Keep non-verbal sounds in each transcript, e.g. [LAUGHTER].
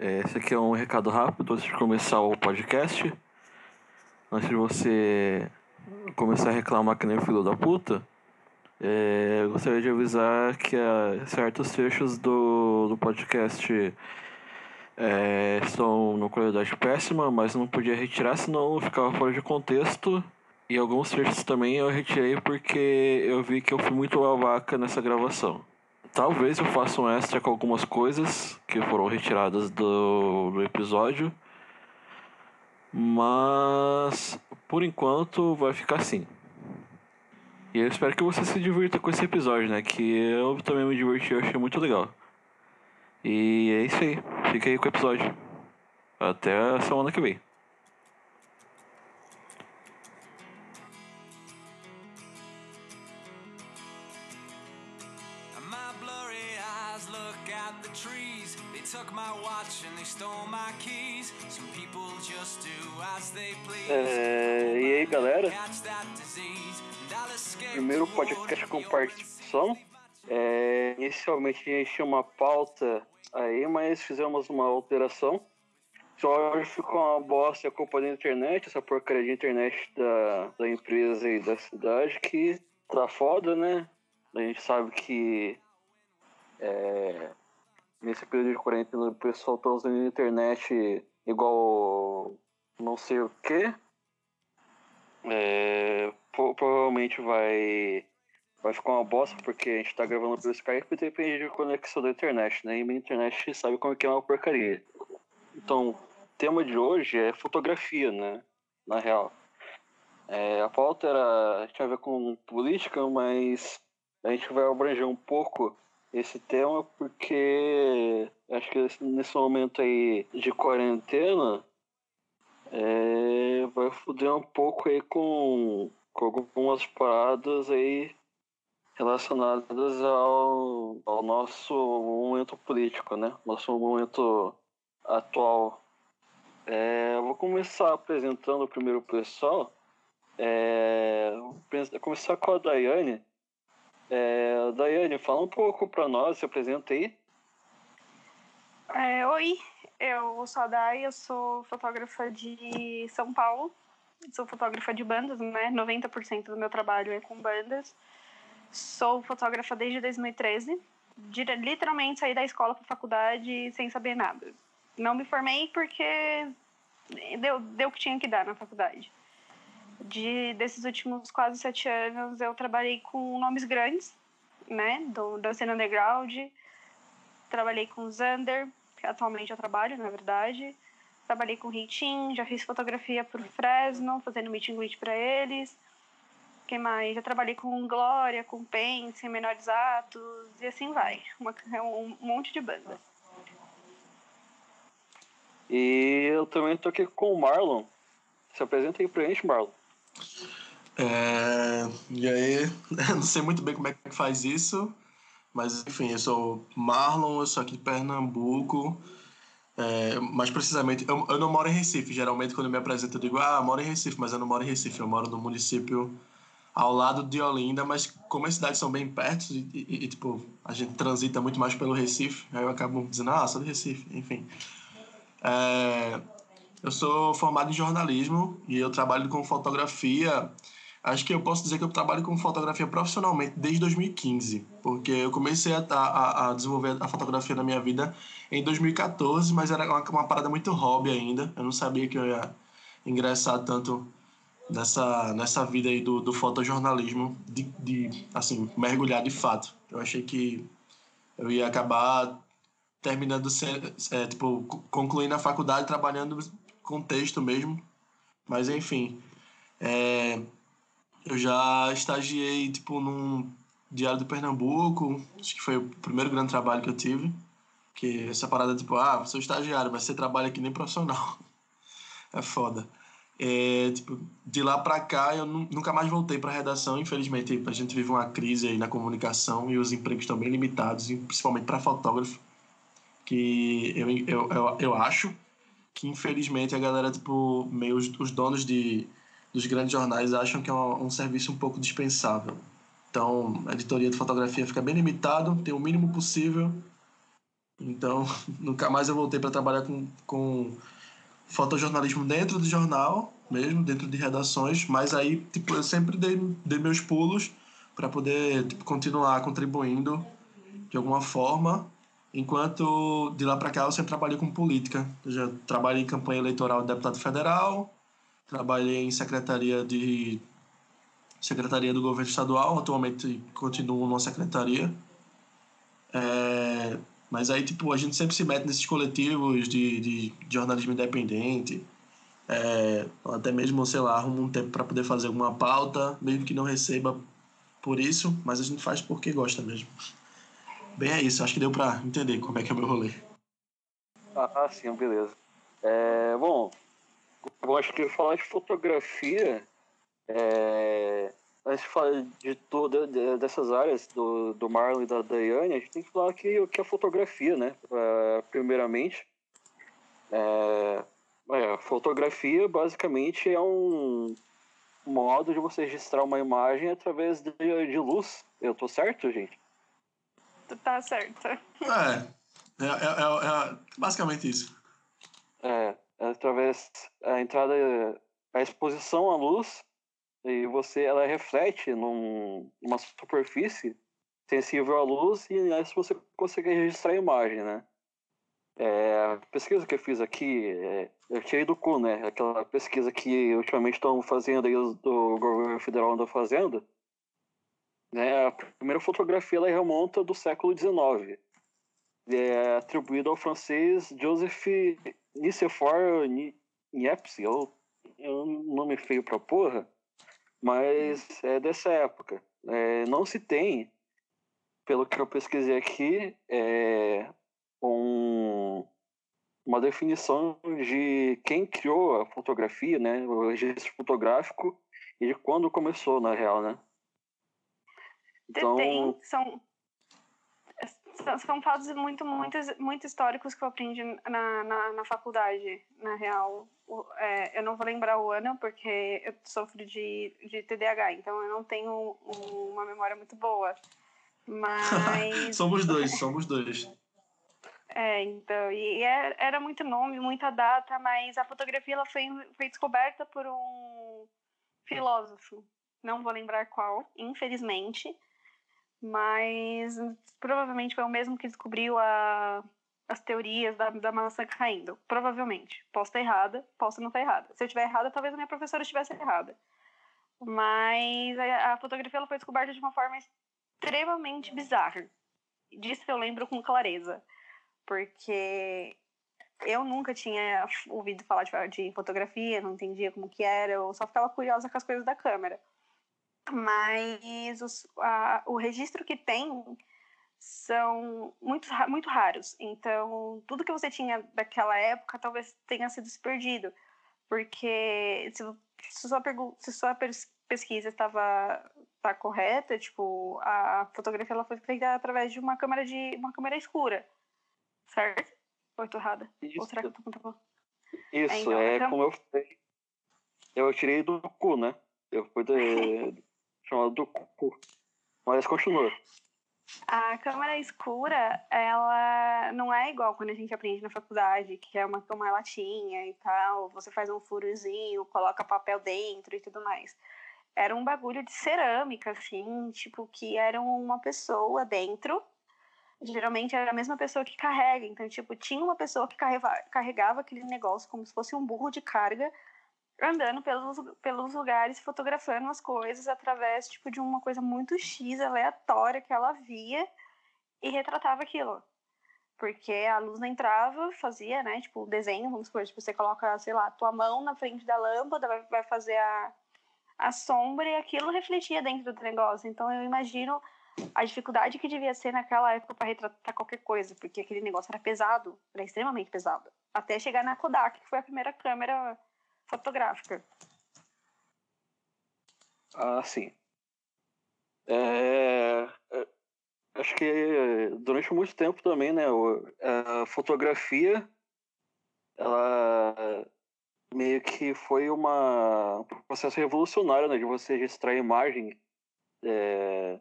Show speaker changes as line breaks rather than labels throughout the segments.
É, esse aqui é um recado rápido antes de começar o podcast. Antes de você começar a reclamar que nem filho da puta, é, eu gostaria de avisar que há certos trechos do, do podcast é, estão numa qualidade péssima, mas não podia retirar, senão ficava fora de contexto. E alguns trechos também eu retirei porque eu vi que eu fui muito babaca nessa gravação. Talvez eu faça um extra com algumas coisas que foram retiradas do, do episódio. Mas por enquanto vai ficar assim. E eu espero que você se divirta com esse episódio, né? Que eu também me diverti, eu achei muito legal. E é isso aí. Fica aí com o episódio. Até a semana que vem. É, e aí galera, primeiro podcast com participação. É, inicialmente a gente tinha uma pauta aí, mas fizemos uma alteração. Só hoje ficou uma bosta a culpa da internet, essa porcaria de internet da, da empresa e da cidade que tá foda, né? A gente sabe que é, nesse período de quarentena o pessoal tá usando a internet igual não sei o que. É, pro- provavelmente vai vai ficar uma bosta porque a gente tá gravando pelo Skype e depende de conexão da internet, né? E minha internet sabe como é que é uma porcaria. Então, o tema de hoje é fotografia, né? Na real. É, a pauta era tinha a ver com política, mas a gente vai abranger um pouco esse tema porque acho que esse- nesse momento aí de quarentena é, vai foder um pouco aí com, com algumas paradas aí relacionadas ao, ao nosso momento político, né? Nosso momento atual. É, vou começar apresentando primeiro o pessoal. É, vou começar com a Daiane. É, Daiane, fala um pouco pra nós, se apresenta aí.
É, oi, eu sou a Dai, eu sou fotógrafa de São Paulo. Sou fotógrafa de bandas, né? 90% do meu trabalho é com bandas. Sou fotógrafa desde 2013. Dire- Literalmente saí da escola para faculdade sem saber nada. Não me formei porque deu, deu o que tinha que dar na faculdade. De, desses últimos quase sete anos, eu trabalhei com nomes grandes, né? Do, da cena underground. Trabalhei com Zander, que atualmente eu trabalho, na verdade. Trabalhei com o Ritin, já fiz fotografia por Fresno, fazendo meet and greet para eles. Quem mais? Já trabalhei com Glória, com Pense, Menores Atos, e assim vai. Uma, é um monte de bandas.
E eu também tô aqui com o Marlon. Se apresenta aí pra gente, Marlon.
É, e aí, [LAUGHS] não sei muito bem como é que faz isso, mas enfim, eu sou Marlon, eu sou aqui de Pernambuco, é, mais precisamente, eu, eu não moro em Recife, geralmente quando me apresento eu digo, ah, eu moro em Recife, mas eu não moro em Recife, eu moro no município ao lado de Olinda, mas como as cidades são bem perto e, e- e, tipo, a gente transita muito mais pelo Recife, aí eu acabo dizendo, ah, sou de Recife, enfim. É, eu sou formado em jornalismo e eu trabalho com fotografia. Acho que eu posso dizer que eu trabalho com fotografia profissionalmente desde 2015, porque eu comecei a, a, a desenvolver a fotografia na minha vida em 2014, mas era uma, uma parada muito hobby ainda. Eu não sabia que eu ia ingressar tanto nessa, nessa vida aí do, do fotojornalismo, de, de assim, mergulhar de fato. Eu achei que eu ia acabar terminando, é, tipo, co- concluindo a faculdade trabalhando com texto mesmo. Mas enfim, é, eu já estagiei tipo num Diário do Pernambuco, acho que foi o primeiro grande trabalho que eu tive. Que essa parada tipo, ah, sou estagiário, mas você trabalha que nem profissional. [LAUGHS] É foda. É, tipo, de lá pra cá eu nu- nunca mais voltei pra redação, infelizmente a gente vive uma crise aí na comunicação e os empregos estão bem limitados, principalmente para fotógrafo que eu, eu, eu, eu acho que infelizmente a galera, tipo, meio os, os donos de, dos grandes jornais acham que é um, um serviço um pouco dispensável. Então, a editoria de fotografia fica bem limitado, tem o mínimo possível Então, [LAUGHS] nunca mais eu voltei para trabalhar com, com fotojornalismo dentro do jornal, mesmo, dentro de redações, mas aí, tipo, eu sempre dei, dei meus pulos para poder tipo, continuar contribuindo de alguma forma, enquanto de lá para cá eu sempre trabalhei com política. Eu já trabalhei em campanha eleitoral de deputado federal, trabalhei em secretaria de secretaria do governo estadual, atualmente continuo numa secretaria. É, mas aí, tipo, a gente sempre se mete nesses coletivos de, de, de jornalismo independente. É, até mesmo, sei lá, arruma um tempo para poder fazer alguma pauta, mesmo que não receba por isso, mas a gente faz porque gosta mesmo. Bem, é isso. Acho que deu para entender como é que é o meu rolê.
Ah, sim, beleza. É, bom, eu acho que falar de fotografia, é, antes de falar de todas dessas áreas, do, do Marlon e da Daiane, a gente tem que falar que, que a fotografia, né? É, primeiramente, é, é, fotografia basicamente é um modo de você registrar uma imagem através de, de luz. Eu tô certo, gente?
Tá certo.
É, é, é, é basicamente isso.
É, através da entrada, a exposição à luz e você ela reflete num, numa superfície sensível à luz e aí você consegue registrar a imagem, né? É, a pesquisa que eu fiz aqui, é, eu tirei do cu, né? Aquela pesquisa que ultimamente estão fazendo aí do governo federal andou fazendo. Né? A primeira fotografia ela remonta do século XIX. É atribuída ao francês Joseph Nicephore Niepce, é um nome feio pra porra mas é dessa época. É, não se tem, pelo que eu pesquisei aqui, é, um, uma definição de quem criou a fotografia, né, o registro fotográfico e de quando começou, na real, né?
Então... Tem, são, são fatos muito, muito, muito históricos que eu aprendi na, na, na faculdade, na real. É, eu não vou lembrar o ano porque eu sofro de, de TDAH, então eu não tenho uma memória muito boa. [LAUGHS] Mas.
somos dois, somos dois.
É, então, e era, era muito nome, muita data, mas a fotografia ela foi, foi descoberta por um filósofo, não vou lembrar qual, infelizmente, mas provavelmente foi o mesmo que descobriu a, as teorias da, da maçã caindo. Provavelmente. Posso estar errada, posso não estar errada. Se eu estiver errada, talvez a minha professora estivesse errada. Mas a, a fotografia ela foi descoberta de uma forma extremamente bizarra. Disso eu lembro com clareza. Porque eu nunca tinha ouvido falar de, de fotografia, não entendia como que era, eu só ficava curiosa com as coisas da câmera. Mas os, a, o registro que tem são muito, muito raros. Então, tudo que você tinha daquela época talvez tenha sido perdido. Porque se, se, sua, se sua pesquisa estava tá correta, tipo, a fotografia ela foi feita através de uma câmera de uma câmera escura. Certo? Ou tô errada? Isso. Ou será que eu tô
Isso, é, então, é então... como eu falei. Eu tirei do cu, né? Eu fui de... [LAUGHS] chamado do cu. Mas continua.
A câmera escura, ela não é igual quando a gente aprende na faculdade, que é uma, uma latinha e tal, você faz um furozinho, coloca papel dentro e tudo mais. Era um bagulho de cerâmica, assim, tipo, que era uma pessoa dentro. Geralmente era a mesma pessoa que carrega, então, tipo, tinha uma pessoa que carregava, carregava aquele negócio como se fosse um burro de carga andando pelos, pelos lugares, fotografando as coisas através tipo de uma coisa muito X, aleatória que ela via e retratava aquilo. Porque a luz não entrava, fazia, né, tipo, o desenho, vamos supor, tipo, você coloca, sei lá, tua mão na frente da lâmpada, vai, vai fazer a, a sombra e aquilo refletia dentro do negócio. Então eu imagino a dificuldade que devia ser naquela época para retratar qualquer coisa, porque aquele negócio era pesado, era extremamente pesado. Até chegar na Kodak, que foi a primeira câmera fotográfica.
Ah, sim. É, é, acho que durante muito tempo também, né, a fotografia, ela meio que foi uma, um processo revolucionário, né, de você registrar a imagem é,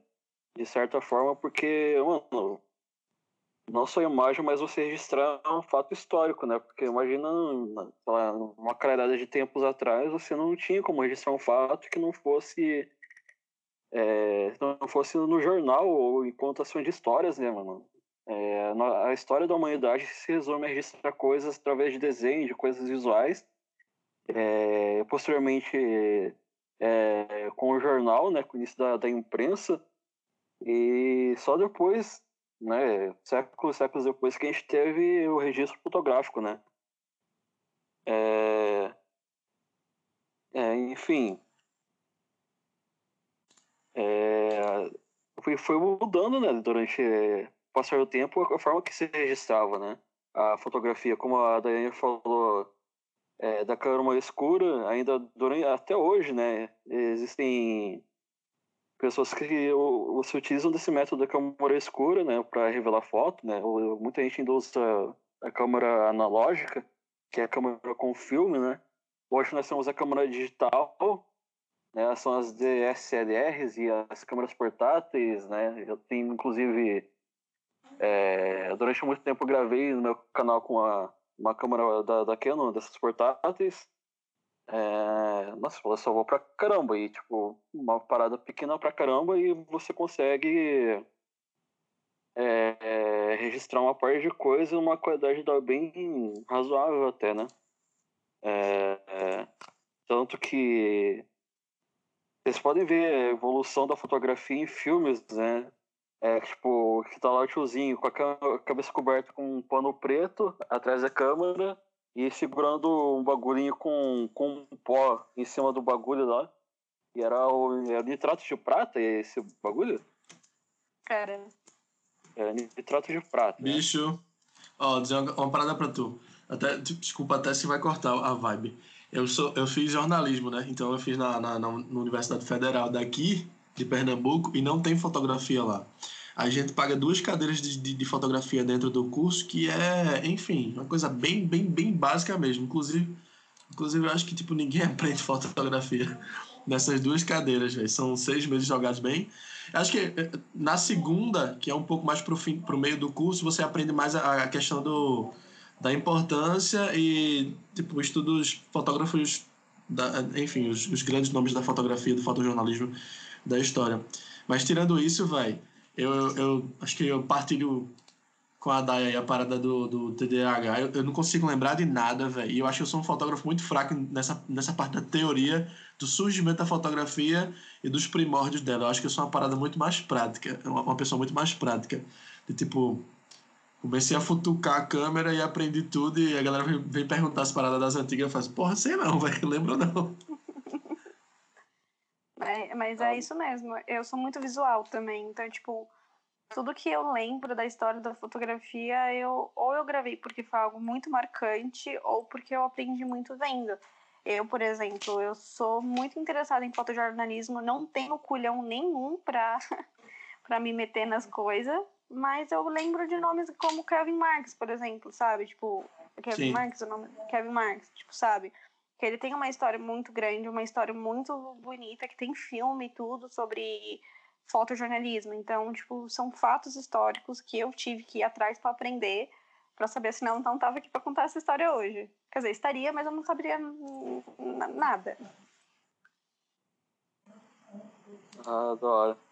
de certa forma, porque, mano, não só imagem, mas você registrar um fato histórico, né? Porque imagina, uma claridade de tempos atrás, você não tinha como registrar um fato que não fosse é, não fosse no jornal ou em contação de histórias, né, mano? É, a história da humanidade se resume a registrar coisas através de desenho, de coisas visuais. É, posteriormente, é, com o jornal, né, com o início da, da imprensa, e só depois né, séculos séculos depois que a gente teve o registro fotográfico, né? É, é, enfim, é, foi, foi mudando, né, durante o passar do tempo, a forma que se registrava, né? A fotografia, como a Daiane falou, é, da câmera escura, ainda durante, até hoje, né, existem pessoas que se utilizam desse método da câmera escura, né, para revelar foto, né? Muita gente ainda usa a câmera analógica, que é a câmera com filme, né? Hoje nós temos a câmera digital, né? São as DSLRs e as câmeras portáteis, né? Eu tenho, inclusive, é, durante muito tempo gravei no meu canal com a, uma câmera da, da Canon, dessas portáteis, é, nossa, ela salvou pra caramba. E, tipo, uma parada pequena pra caramba e você consegue é, é, registrar uma parte de coisa uma qualidade bem razoável até, né? É, é, tanto que vocês podem ver a evolução da fotografia em filmes, né? É, tipo, que tá lá o tiozinho com a cabeça coberta com um pano preto atrás da câmera e segurando um bagulhinho com, com um pó em cima do bagulho lá. E era o era nitrato de prata esse bagulho?
Cara.
Era nitrato de prata.
Né? Bicho, né? ó, dizer uma, uma parada pra tu. Até, desculpa até se vai cortar a vibe. Eu, sou, eu fiz jornalismo, né? Então eu fiz na, na, na Universidade Federal daqui, de Pernambuco, e não tem fotografia lá a gente paga duas cadeiras de, de, de, fotografia dentro do curso, que é, enfim, uma coisa bem, bem, bem básica mesmo. Inclusive, inclusive eu acho que tipo, ninguém [LAUGHS] aprende fotografia nessas duas cadeiras, véio. são seis meses jogados bem. Acho que eh, na segunda, que é um pouco mais pro, fim, pro meio do curso, você aprende mais a, a questão do, da importância e tipo, estudos fotógrafos, da, enfim, os, os grandes nomes da fotografia, do fotojornalismo da história. Mas tirando isso, vai eu, eu acho que eu partilho com a Daya aí a parada do, do TDAH. Eu, eu não consigo lembrar de nada, velho. E eu acho que eu sou um fotógrafo muito fraco nessa, nessa parte da teoria, do surgimento da fotografia e dos primórdios dela. Eu acho que eu sou uma parada muito mais prática, uma, uma pessoa muito mais prática. De tipo, comecei a futucar a câmera e aprendi tudo. E a galera vem, vem perguntar as paradas das antigas. Eu faço, porra, sei não, [LAUGHS] velho. Lembro não.
É, mas é isso mesmo. Eu sou muito visual também. Então, tipo, tudo que eu lembro da história da fotografia, eu ou eu gravei porque foi algo muito marcante, ou porque eu aprendi muito vendo. Eu, por exemplo, eu sou muito interessada em fotojornalismo, não tenho culhão nenhum pra, [LAUGHS] pra me meter nas coisas, mas eu lembro de nomes como Kevin Marks, por exemplo, sabe? Tipo, Kevin Sim. Marks, o nome Kevin Marks, tipo, sabe? Que ele tem uma história muito grande, uma história muito bonita, que tem filme e tudo sobre fotojornalismo. Então, tipo, são fatos históricos que eu tive que ir atrás para aprender, para saber, senão não tava aqui para contar essa história hoje. Quer dizer, estaria, mas eu não saberia nada.
Ah, da hora.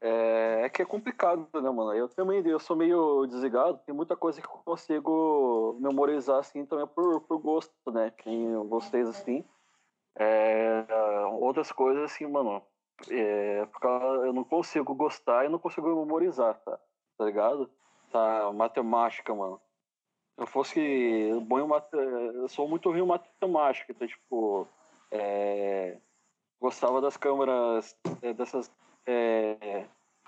É, é, que é complicado, né, mano? Eu também eu sou meio desligado, tem muita coisa que eu consigo memorizar assim também por, por gosto, né? Tem vocês assim. É, outras coisas assim, mano. É, porque eu não consigo gostar e não consigo memorizar, tá? Tá ligado? Tá, matemática, mano. Eu fosse bom em. Eu sou muito ruim em matemática, então, tipo. É, gostava das câmeras, é, dessas é,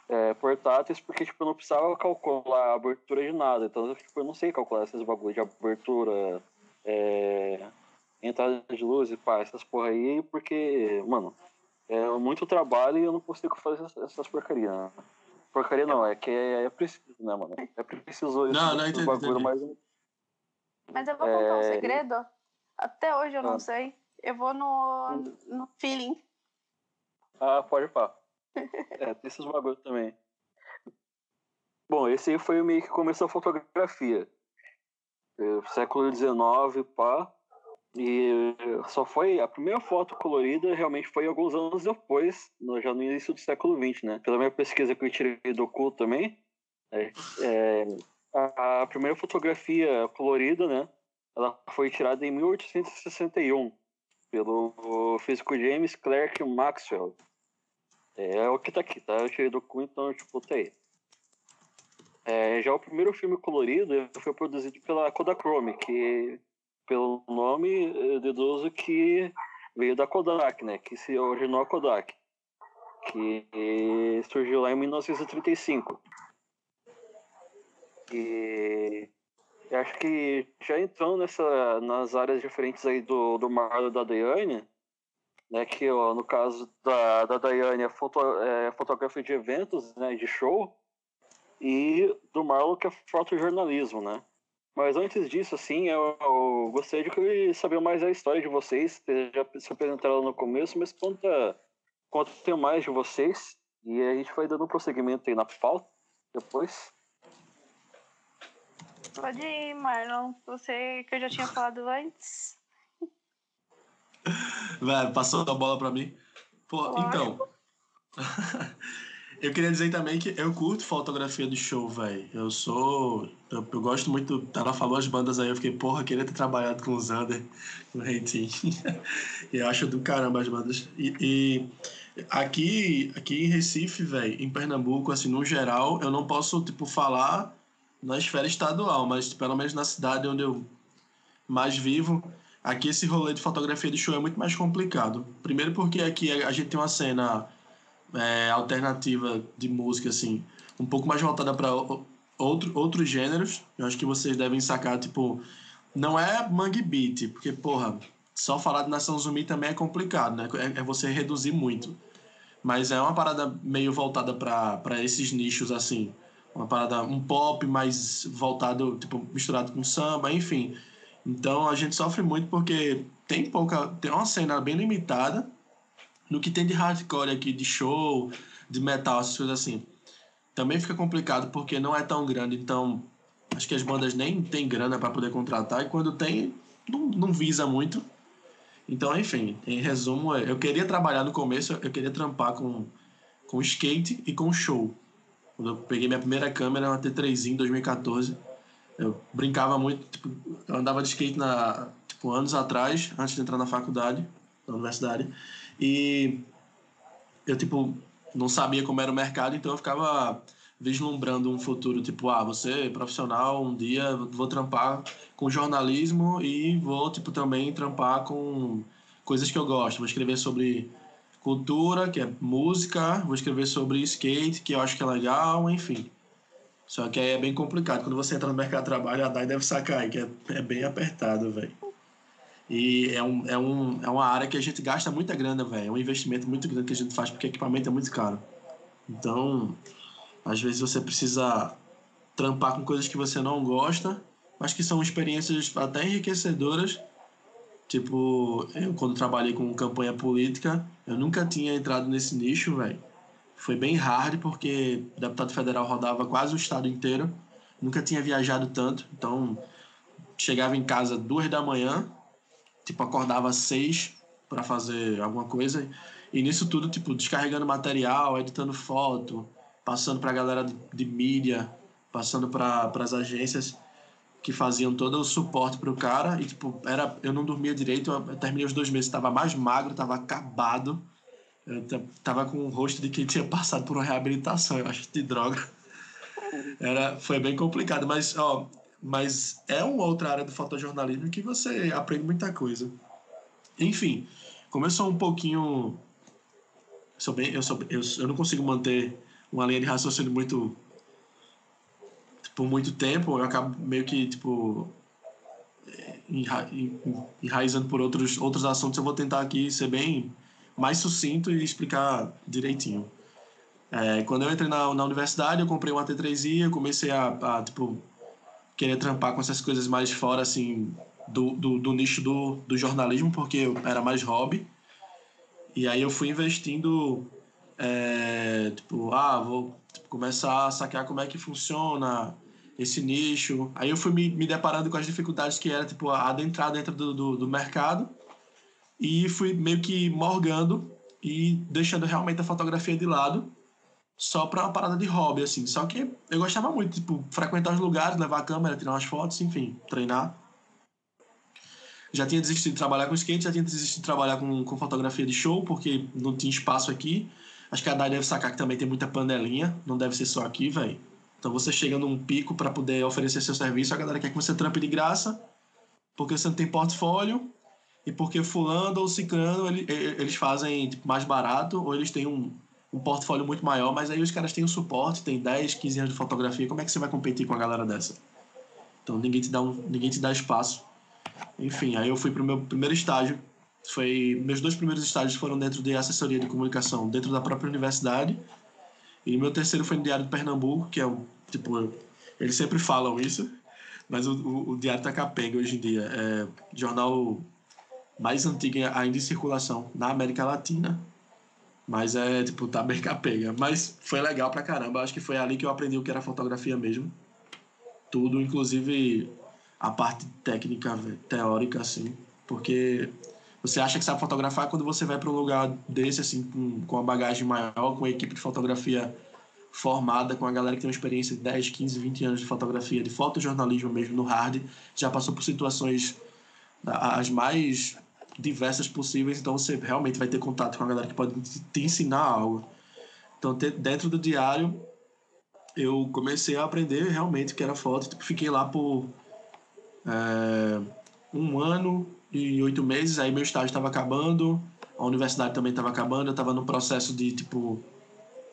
é, portáteis porque tipo, eu não precisava calcular a abertura de nada. Então tipo, eu não sei calcular esses bagulhos de abertura, é, entrada de luz e pá, essas porra aí, porque, mano, é muito trabalho e eu não consigo fazer essas porcarias. Né? Porcaria não, é que é, é, preciso, né, mano? É preciso
esse, não, não entendi, bagulho,
mas. Mas eu vou contar um é, segredo. Até hoje eu não ah. sei. Eu vou no, no feeling.
Ah, pode pá. É, tem esses bagulhos também. Bom, esse aí foi o meio que começou a fotografia. É, século XIX, pá. E só foi. A primeira foto colorida realmente foi alguns anos depois, no, já no início do século XX, né? Pela minha pesquisa que eu tirei do cu também, é, é, a, a, primeira fotografia colorida, né? Ela foi tirada em 1861 pelo físico James Clerk Maxwell. É, é o que tá aqui, tá? Eu tirei do cu, então eu tipo, tá aí. É, já o primeiro filme colorido foi produzido pela Kodachrome, que pelo nome eu deduzo que veio da Kodak, né? Que se originou a Kodak, que surgiu lá em 1935. E acho que já entrando nessa, nas áreas diferentes aí do, do Marlon da Daiane, né, que ó, no caso da, da Daiane é, foto, é fotografia de eventos, né, de show, e do Marlon que é fotojornalismo, né. Mas antes disso, assim, eu, eu gostaria de saber mais a história de vocês. Já se apresentaram no começo, mas conta, conta mais de vocês. E a gente vai dando um prosseguimento aí na pauta depois.
Pode ir, Marlon. Você que eu já tinha falado antes.
Velho, passou a bola pra mim. Pô, então. [LAUGHS] eu queria dizer também que eu curto fotografia de show, velho. Eu sou. Eu, eu, gosto muito. Ela falou as bandas aí, eu fiquei, porra, queria ter trabalhado com o Zander, com o Reitinho. [LAUGHS] e eu acho do caramba as bandas. E, e aqui, aqui em Recife, velho, em Pernambuco, assim, no geral, eu não posso, tipo, falar na esfera estadual, mas pelo menos na cidade onde eu mais vivo, aqui esse rolê de fotografia de show é muito mais complicado. Primeiro porque aqui a gente tem uma cena é, alternativa de música, assim, um pouco mais voltada para outro, outros gêneros. Eu acho que vocês devem sacar, tipo, não é mangue beat, porque, porra, só falar de Nação Zumbi também é complicado, né? É, é você reduzir muito. Mas é uma parada meio voltada para esses nichos, assim uma parada, um pop mais voltado, tipo, misturado com samba, enfim. Então a gente sofre muito porque tem pouca, tem uma cena bem limitada no que tem de hardcore aqui, de show, de metal, essas coisas assim. Também fica complicado porque não é tão grande, então acho que as bandas nem têm grana para poder contratar e quando tem, não, não visa muito. Então, enfim, em resumo, eu queria trabalhar no começo, eu queria trampar com, com skate e com show. Quando eu peguei minha primeira câmera, uma T3 em 2014, eu brincava muito, tipo, eu andava de skate na, tipo, anos atrás, antes de entrar na faculdade, na universidade, e eu, tipo, não sabia como era o mercado, então eu ficava vislumbrando um futuro, tipo, ah, você profissional, um dia vou trampar com jornalismo e vou, tipo, também trampar com coisas que eu gosto, vou escrever sobre cultura, que é música, vou escrever sobre skate, que eu acho que é legal, enfim. Só que aí é bem complicado. Quando você entra no mercado de trabalho, a DAI deve sacar aí, que é, é bem apertado, velho. E é, um, é, um, é uma área que a gente gasta muita grana, velho. É um investimento muito grande que a gente faz porque equipamento é muito caro. Então, às vezes você precisa trampar com coisas que você não gosta, mas que são experiências até enriquecedoras Tipo, eu quando trabalhei com campanha política, eu nunca tinha entrado nesse nicho, velho. Foi bem hard porque o deputado federal rodava quase o estado inteiro. Nunca tinha viajado tanto, então chegava em casa duas da manhã, tipo acordava às seis para fazer alguma coisa. E nisso tudo tipo descarregando material, editando foto, passando para a galera de, mídia, passando para as agências que faziam todo o suporte pro cara. E tipo era eu não dormia direito eu terminei os dois meses estava mais magro estava acabado eu tava com o rosto de quem tinha passado por uma reabilitação eu acho de droga era foi bem complicado mas ó mas é uma outra área do fotojornalismo que você aprende muita coisa enfim como eu sou um pouquinho sou bem eu sou eu, eu não consigo manter uma linha de raciocínio muito por muito tempo, eu acabo meio que, tipo, enra enraizando por outros, outros assuntos. Eu vou tentar aqui ser bem mais sucinto e explicar direitinho. É, quando eu entrei na, na universidade, eu comprei uma T3i, eu comecei a, a, tipo, querer trampar com essas coisas mais fora, assim, do, do, do nicho do, do jornalismo, porque era mais hobby. E aí eu fui investindo, é, tipo, ah, vou Tipo, começar a sacar como é que funciona esse nicho. Aí eu fui me, me deparando com as dificuldades que era, tipo, adentrar dentro do, do, do mercado e fui meio que morgando e deixando realmente a fotografia de lado só para uma parada de hobby, assim. Só que eu gostava muito, tipo, frequentar os lugares, levar a câmera, tirar umas fotos, enfim, treinar. Já tinha desistido de trabalhar com skate, já tinha desistido de trabalhar com, com fotografia de show, porque não tinha espaço aqui. Acho que a Dai deve sacar que também tem muita panelinha, não deve ser só aqui, velho. Então você chega num pico para poder oferecer seu serviço, a galera quer que você trampe de graça, porque você não tem portfólio, e porque fulano ou ciclano ele, eles fazem tipo, mais barato, ou eles têm um, um portfólio muito maior, mas aí os caras têm um suporte, tem 10, 15 anos de fotografia, como é que você vai competir com a galera dessa? Então ninguém te dá, um, ninguém te dá espaço. Enfim, aí eu fui pro meu primeiro estágio, foi meus dois primeiros estágios foram dentro de assessoria de comunicação dentro da própria universidade e meu terceiro foi no Diário de Pernambuco que é o tipo eles sempre falam isso mas o, o, o Diário tá capenga hoje em dia é jornal mais antigo ainda em circulação na América Latina mas é tipo tá bem capenga mas foi legal pra caramba. Acho que foi ali que eu aprendi o que era fotografia mesmo. Tudo inclusive a parte técnica teórica assim. Porque você acha que sabe fotografar quando você vai para um lugar desse, assim, com, com uma bagagem maior, com uma equipe de fotografia formada, com a galera que tem uma experiência de 10, 15, 20 anos de fotografia, de fotojornalismo mesmo no hard, já passou por situações as mais diversas possíveis, então você realmente vai ter contato com a galera que pode te ensinar algo. Então, dentro do diário, eu comecei a aprender realmente que era foto. Tipo, fiquei lá por é, um ano, e oito meses, aí meu estágio estava acabando, a universidade também estava acabando, eu estava no processo de, tipo,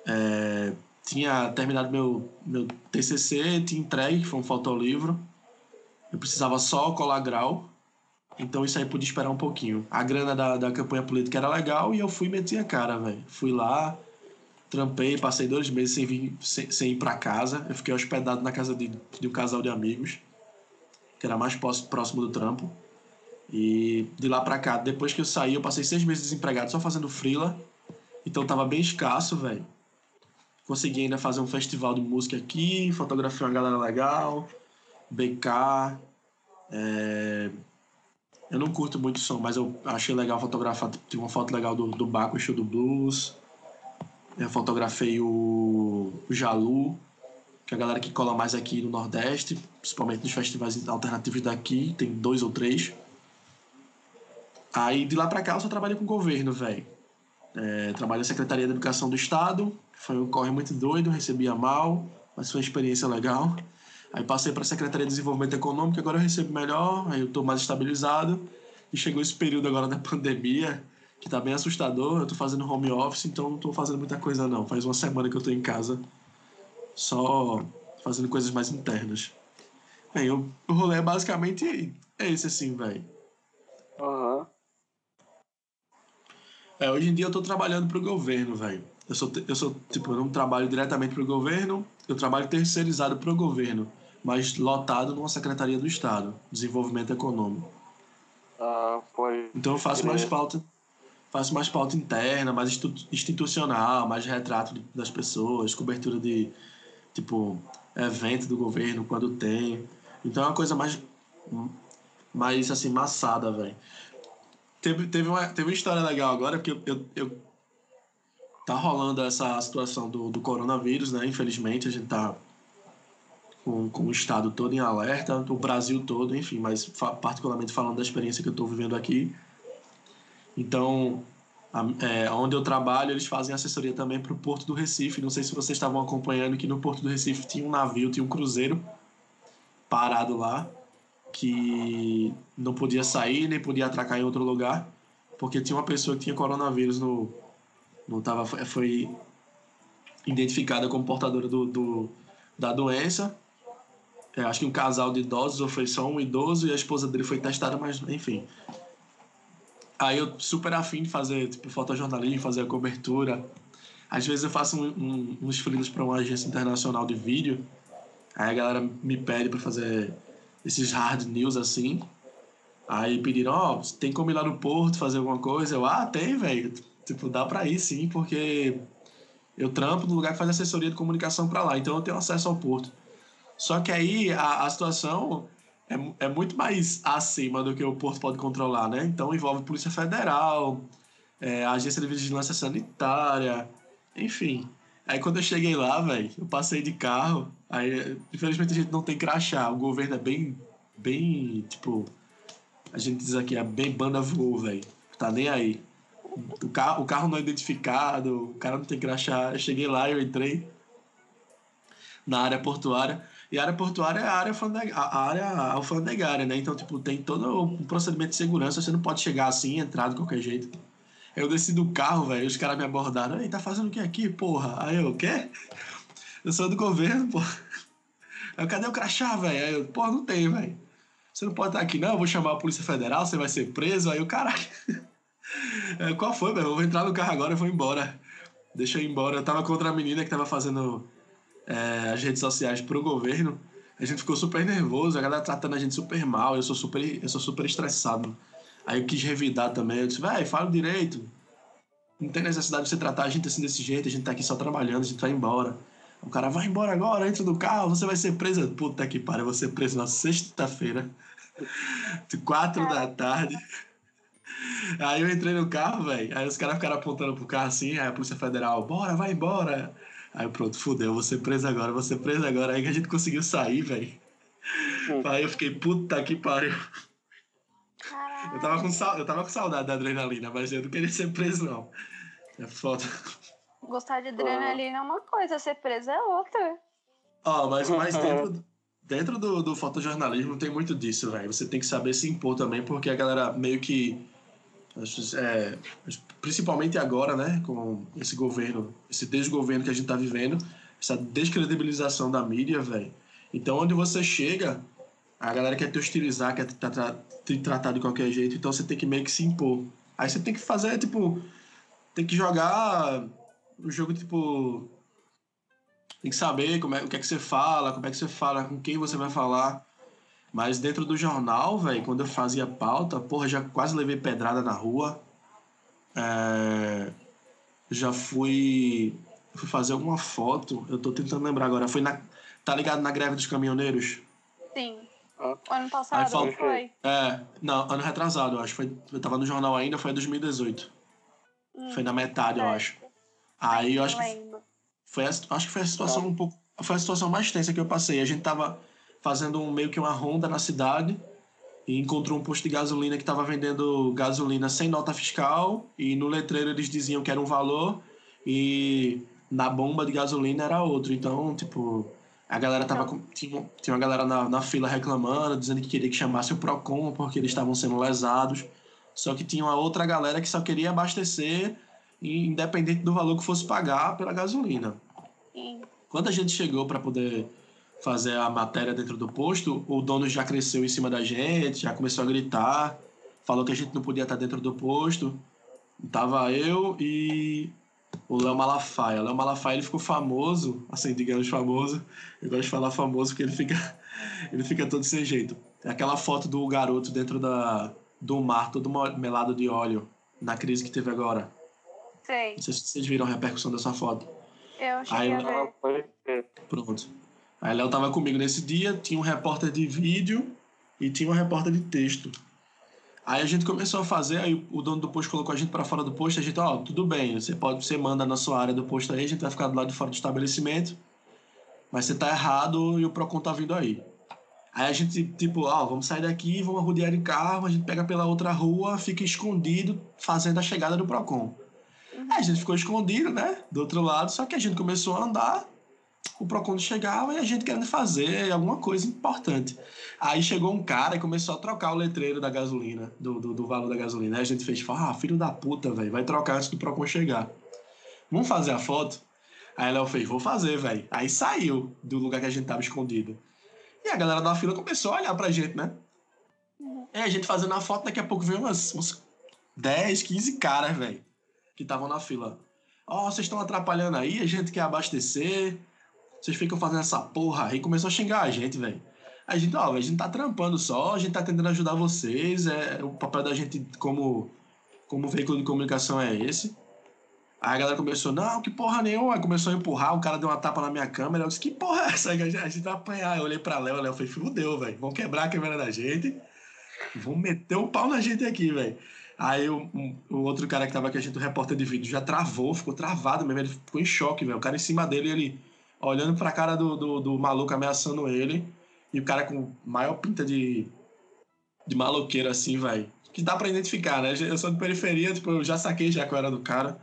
é, tinha terminado meu, meu TCC, tinha entregue, foi um fotolivro, eu precisava só colar grau, então isso aí pude esperar um pouquinho. A grana da, da campanha política era legal e eu fui e meti a cara, velho. Fui lá, trampei, passei dois meses sem, vir, sem, sem ir para casa, eu fiquei hospedado na casa de, de um casal de amigos, que era mais próximo do trampo. E de lá pra cá, depois que eu saí, eu passei seis meses desempregado só fazendo freela. Então tava bem escasso, velho. Consegui ainda fazer um festival de música aqui, fotografar uma galera legal, BK. É... Eu não curto muito som, mas eu achei legal fotografar. Tive uma foto legal do, do Baco Show do Blues. Eu fotografei o, o Jalu, que é a galera que cola mais aqui no Nordeste, principalmente nos festivais alternativos daqui, tem dois ou três. Aí de lá para cá eu só trabalhei com o governo, velho. É, trabalho na Secretaria da Educação do Estado, foi um corre muito doido, recebia mal, mas foi uma experiência legal. Aí passei para a Secretaria de Desenvolvimento Econômico, agora eu recebo melhor, aí eu estou mais estabilizado. E chegou esse período agora da [LAUGHS] pandemia, que tá bem assustador. Eu tô fazendo home office, então não tô fazendo muita coisa não. Faz uma semana que eu tô em casa, só fazendo coisas mais internas. Bem, o, o rolê é basicamente esse assim, velho.
Aham. Uhum.
É, hoje em dia eu tô trabalhando pro governo, velho. Eu sou, eu sou, tipo, eu não trabalho diretamente pro governo, eu trabalho terceirizado pro governo, mas lotado numa Secretaria do Estado, Desenvolvimento Econômico.
Ah, pode.
Então eu faço mais pauta, faço mais pauta interna, mais institucional, mais retrato das pessoas, cobertura de, tipo, evento do governo quando tem. Então é uma coisa mais, mais assim, massada, velho. Teve, teve, uma, teve uma história legal agora, porque eu, eu, eu tá rolando essa situação do, do coronavírus, né? Infelizmente, a gente tá com, com o estado todo em alerta, o Brasil todo, enfim, mas fa particularmente falando da experiência que eu estou vivendo aqui. Então, a, é, onde eu trabalho, eles fazem assessoria também para o Porto do Recife. Não sei se vocês estavam acompanhando que no Porto do Recife tinha um navio, tinha um cruzeiro parado lá que não podia sair nem podia atracar em outro lugar porque tinha uma pessoa que tinha coronavírus no não tava foi identificada como portadora do, do da doença é, acho que um casal de idosos ou foi só um idoso e a esposa dele foi testada mas enfim aí eu super afim de fazer tipo fotojornalismo fazer a cobertura às vezes eu faço um, um, uns frilos para uma agência internacional de vídeo aí a galera me pede para fazer esses hard news assim. Aí pediram, ó, oh, tem como ir lá no porto fazer alguma coisa? Eu, ah, tem, velho. Tipo, dá pra ir sim, porque Eu trampo no lugar que faz assessoria de comunicação para lá, então eu tenho acesso ao porto. Só que aí a, a situação é, é muito mais acima do que o porto pode controlar, né? Então envolve Polícia Federal, é, Agência de Vigilância Sanitária, enfim. Aí quando eu cheguei lá, velho, eu passei de carro, aí infelizmente a gente não tem crachá, o governo é bem, bem, tipo, a gente diz aqui, é bem banda voou, velho, tá nem aí. O carro, o carro não é identificado, o cara não tem crachá. Eu cheguei lá, eu entrei na área portuária. E a área portuária é a área, a área alfandegária, né? Então, tipo, tem todo o procedimento de segurança. Você não pode chegar assim, entrar de qualquer jeito. Eu desci do carro, velho, os caras me abordaram. Ei, tá fazendo o que aqui, porra? Aí eu, o quê? Eu sou do governo, porra. Aí, cadê o crachá, velho? Aí eu, porra, não tem, velho. Você não pode estar aqui, não. Eu vou chamar a Polícia Federal, você vai ser preso. Aí o caralho. [LAUGHS] É, qual foi, velho? Eu vou entrar no carro agora e vou embora. Deixa eu ir embora. Eu tava contra a menina que tava fazendo é, as redes sociais pro governo. A gente ficou super nervoso, a galera tratando a gente super mal. Eu sou super, eu sou super estressado. Aí eu quis revidar também. Eu disse, vai, fala direito. Não tem necessidade de você tratar a gente assim desse jeito. A gente tá aqui só trabalhando, a gente vai embora. O cara vai embora agora, entra no carro, você vai ser preso. Puta que pariu, eu vou ser preso na sexta-feira, quatro da tarde. Aí eu entrei no carro, velho. Aí os caras ficaram apontando pro carro assim, aí a Polícia Federal, bora, vai embora. Aí pronto, fudeu, vou ser preso agora, vou ser preso agora. Aí que a gente conseguiu sair, velho. Hum. Aí eu fiquei, puta que pariu. Eu tava, com, eu tava com saudade da adrenalina, mas eu não queria ser preso, não. É foda.
Gostar de adrenalina é uma coisa, ser preso é outra.
Ó, oh, mas, mas dentro, dentro do, do fotojornalismo tem muito disso, velho. Você tem que saber se impor também, porque a galera meio que é, principalmente agora, né, com esse governo, esse desgoverno que a gente está vivendo, essa descredibilização da mídia, velho. Então, onde você chega, a galera quer te hostilizar, quer te, tra te tratar de qualquer jeito, então você tem que meio que se impor. Aí você tem que fazer, tipo, tem que jogar o jogo, tipo, tem que saber como é, o que é que você fala, como é que você fala, com quem você vai falar. Mas dentro do jornal, velho, quando eu fazia pauta, porra, já quase levei pedrada na rua. É... Já fui... fui fazer alguma foto. Eu tô tentando lembrar agora. Foi na. Tá ligado na greve dos caminhoneiros?
Sim. Ah. Ano passado, fal... foi?
É, não, ano retrasado, eu acho. Foi, eu tava no jornal ainda, foi em 2018. Hum, foi na metade, é. eu acho. Aí eu acho que. Foi a, acho que foi a situação tá. um pouco. Foi a situação mais tensa que eu passei. A gente tava fazendo um, meio que uma ronda na cidade e encontrou um posto de gasolina que estava vendendo gasolina sem nota fiscal e no letreiro eles diziam que era um valor e na bomba de gasolina era outro. Então, tipo, a galera tava com, tinha, tinha uma galera na, na fila reclamando, dizendo que queria que chamasse o Procon porque eles estavam sendo lesados. Só que tinha uma outra galera que só queria abastecer independente do valor que fosse pagar pela gasolina. Sim. Quando a gente chegou para poder fazer a matéria dentro do posto, o dono já cresceu em cima da gente, já começou a gritar, falou que a gente não podia estar dentro do posto. Tava eu e o Léo Malafaia. O Léo Malafaia ele ficou famoso, assim, digamos famoso. Eu gosto de falar famoso porque ele fica, [LAUGHS] ele fica todo sem jeito. É aquela foto do garoto dentro da, do mar, todo melado de óleo, na crise que teve agora.
Sei.
Não sei se vocês viram a repercussão dessa foto.
Eu cheguei Aí, a ver.
Pronto. Aí Léo tava comigo nesse dia, tinha um repórter de vídeo e tinha um repórter de texto. Aí a gente começou a fazer, aí o dono do posto colocou a gente para fora do posto, a gente, ó, oh, tudo bem, você pode, você manda na sua área do posto aí, a gente vai ficar do lado de fora do estabelecimento, mas você tá errado e o Procon tá vindo aí. Aí a gente, tipo, ó, oh, vamos sair daqui, vamos rodear de carro, a gente pega pela outra rua, fica escondido, fazendo a chegada do Procon. Aí a gente ficou escondido, né, do outro lado, só que a gente começou a andar, o Procon chegava e a gente querendo fazer alguma coisa importante. Aí chegou um cara e começou a trocar o letreiro da gasolina, do, do, do valor da gasolina. Aí a gente fez, ah, filho da puta, velho, vai trocar antes do Procon chegar. Vamos fazer a foto? Aí Léo fez, vou fazer, velho. Aí saiu do lugar que a gente tava escondido. E a galera da fila começou a olhar pra gente, né? Uhum. E a gente fazendo a foto, daqui a pouco veio umas, uns 10, 15 caras, velho, que estavam na fila. Ó, oh, vocês estão atrapalhando aí, a gente quer abastecer. Vocês ficam fazendo essa porra aí. Começou a xingar a gente, velho. A gente, ó, a gente tá trampando só, a gente tá tentando ajudar vocês. É, o papel da gente como, como veículo de comunicação é esse. Aí a galera começou, não, que porra nenhuma. Aí começou a empurrar, o cara deu uma tapa na minha câmera. Eu disse, que porra é essa? A [LAUGHS] gente, a gente vai apanhar. Eu olhei pra Léo, Léo falei, fudeu, velho. Vão quebrar a câmera da gente. Vão meter o pau na gente aqui, velho. Aí o, um, o outro cara que tava aqui, a gente, o repórter de vídeo, já travou, ficou travado mesmo. Ele ficou em choque, velho. O cara em cima dele, ele olhando pra cara do, do, do maluco ameaçando ele. E o cara com maior pinta de, de maloqueiro assim, velho. Que dá pra identificar, né? Eu sou de periferia, tipo, eu já saquei já qual era do cara.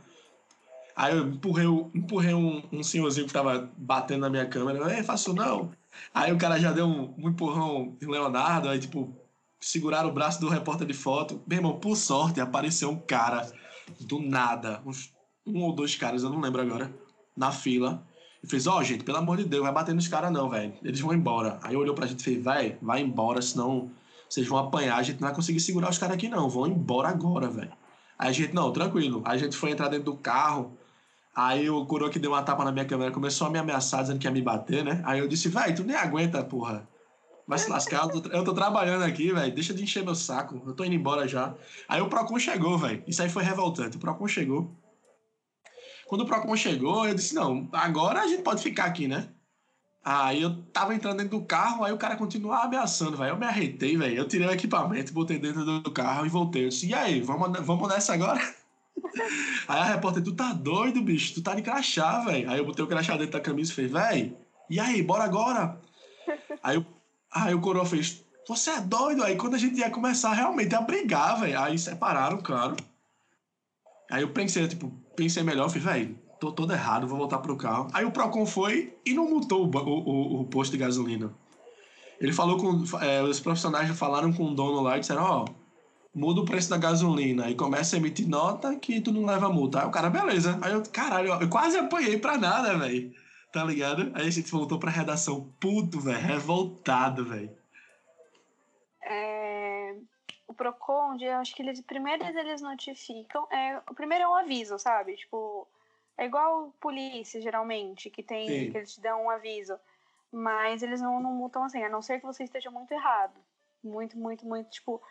Aí eu empurrei, empurrei um, um senhorzinho que tava batendo na minha câmera. Eu, faço não. Aí o cara já deu um, um empurrão em Leonardo, aí tipo, seguraram o braço do repórter de foto. Meu irmão, por sorte, apareceu um cara do nada, uns, um ou dois caras, eu não lembro agora, na fila. E fez, ó, oh, gente, pelo amor de Deus, vai bater nos caras não, velho. Eles vão embora. Aí olhou pra gente e fez, vai, vai embora, senão vocês vão apanhar, a gente não vai conseguir segurar os caras aqui não, vão embora agora, velho. Aí a gente, não, tranquilo. Aí a gente foi entrar dentro do carro, aí o coroa que deu uma tapa na minha câmera começou a me ameaçar, dizendo que ia me bater, né? Aí eu disse, vai, tu nem aguenta, porra. Vai se lascar, eu tô, eu tô trabalhando aqui, velho. Deixa de encher meu saco. Eu tô indo embora já. Aí o Procon chegou, velho. Isso aí foi revoltante. O Procon chegou. Quando o Procon chegou, eu disse: não, agora a gente pode ficar aqui, né? Aí eu tava entrando dentro do carro, aí o cara continuava ameaçando, velho. Eu me arretei, velho. Eu tirei o equipamento, botei dentro do carro e voltei. Eu disse: e aí, vamos, vamos nessa agora? [LAUGHS] aí a repórter, tu tá doido, bicho? Tu tá de crachá, velho. Aí eu botei o crachá dentro da camisa e falei: velho, e aí, bora agora? [LAUGHS] Aí o Aí o coroa fez, você é doido? Aí quando a gente ia começar realmente a brigar, velho, aí separaram, claro. Aí eu pensei, tipo, pensei melhor, falei, velho, tô todo errado, vou voltar pro carro. Aí o Procon foi e não multou o, o, o posto de gasolina. Ele falou com. É, os profissionais falaram com o dono lá e disseram, ó, oh, muda o preço da gasolina e começa a emitir nota que tu não leva multa. Aí o cara, beleza. Aí eu, caralho, eu quase apanhei pra nada, velho. Tá ligado? Aí a gente voltou pra redação puto, velho, revoltado, velho.
Procon, eu acho que eles primeiro eles notificam. É, o primeiro é um aviso, sabe? Tipo, é igual polícia, geralmente, que tem Sim. que eles te dão um aviso. Mas eles não, não multam assim, a não ser que você esteja muito errado. Muito, muito, muito, tipo,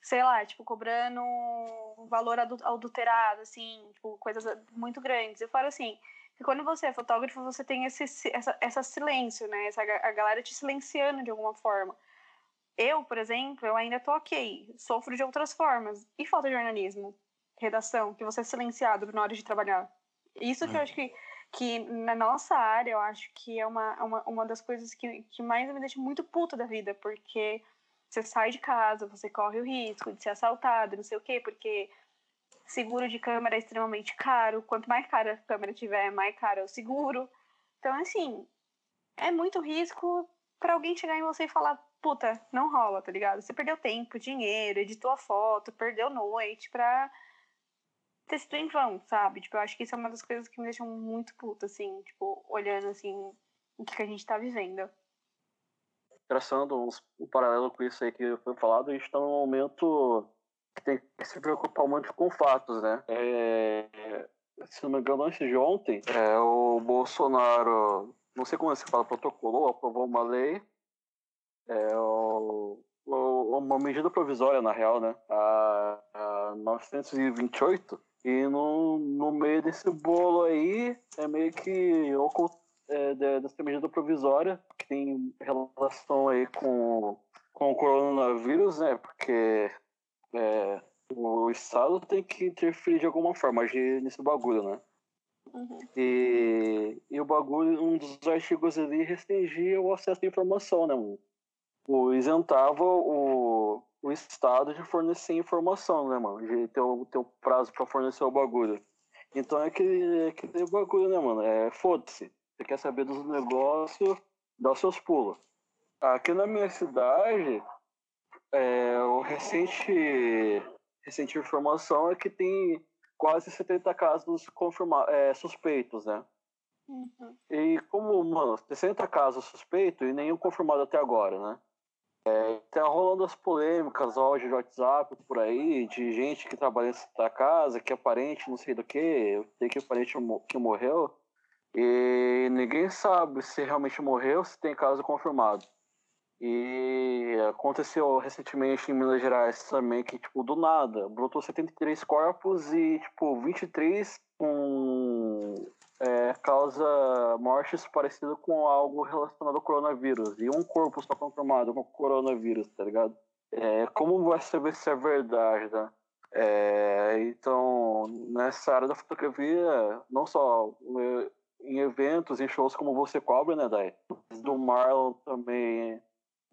sei lá, tipo, cobrando valor adulterado, assim, tipo, coisas muito grandes. Eu falo assim, que quando você é fotógrafo, você tem esse essa, essa silêncio, né? Essa, a galera te silenciando de alguma forma. Eu, por exemplo, eu ainda tô ok, sofro de outras formas. E falta de jornalismo, redação, que você é silenciado na hora de trabalhar. Isso que é. eu acho que, que na nossa área, eu acho que é uma, uma, uma das coisas que, que mais me deixa muito puta da vida, porque você sai de casa, você corre o risco de ser assaltado, não sei o quê, porque Seguro de câmera é extremamente caro. Quanto mais cara a câmera tiver, mais caro é o seguro. Então, assim, é muito risco para alguém chegar em você e falar: puta, não rola, tá ligado? Você perdeu tempo, dinheiro, editou a foto, perdeu noite pra ter sido em vão, sabe? Tipo, eu acho que isso é uma das coisas que me deixam muito puta, assim, tipo, olhando, assim, o que, que a gente tá vivendo.
Traçando uns, um paralelo com isso aí que foi falado, a gente tá num momento tem que se preocupar muito com fatos, né? É, se não me engano, antes de ontem, é, o Bolsonaro, não sei como se fala, protocolou, aprovou uma lei, é, o, o, uma medida provisória, na real, né? A, a 928, e no, no meio desse bolo aí, é meio que oculto, é, dessa medida provisória, que tem relação aí com, com o coronavírus, né? Porque é, o Estado tem que interferir de alguma forma, agir nesse bagulho, né? Uhum. E, e o bagulho, um dos artigos ali restringia o acesso à informação, né? Mano? O, isentava o, o Estado de fornecer informação, né, mano? De ter o, ter o prazo para fornecer o bagulho. Então é aquele, é aquele bagulho, né, mano? É foda-se. Você quer saber dos negócios, dá os seus pulos. Aqui na minha cidade, é, o recente, recente informação é que tem quase 70 casos confirmados, é, suspeitos, né? Uhum. E como, mano, 60 casos suspeitos e nenhum confirmado até agora, né? É, tá rolando as polêmicas, áudio de WhatsApp por aí, de gente que trabalha nessa casa, que é parente, não sei do que, tem que parente que morreu, e ninguém sabe se realmente morreu, se tem caso confirmado. E aconteceu recentemente em Minas Gerais também que, tipo, do nada, brotou 73 corpos e, tipo, 23 com é, causa mortes parecidas com algo relacionado ao coronavírus. E um corpo só confirmado com coronavírus, tá ligado? É, como vai saber se é verdade, né? É, então, nessa área da fotografia, não só em eventos, em shows como você cobra, né, Dai? Do Marlon também,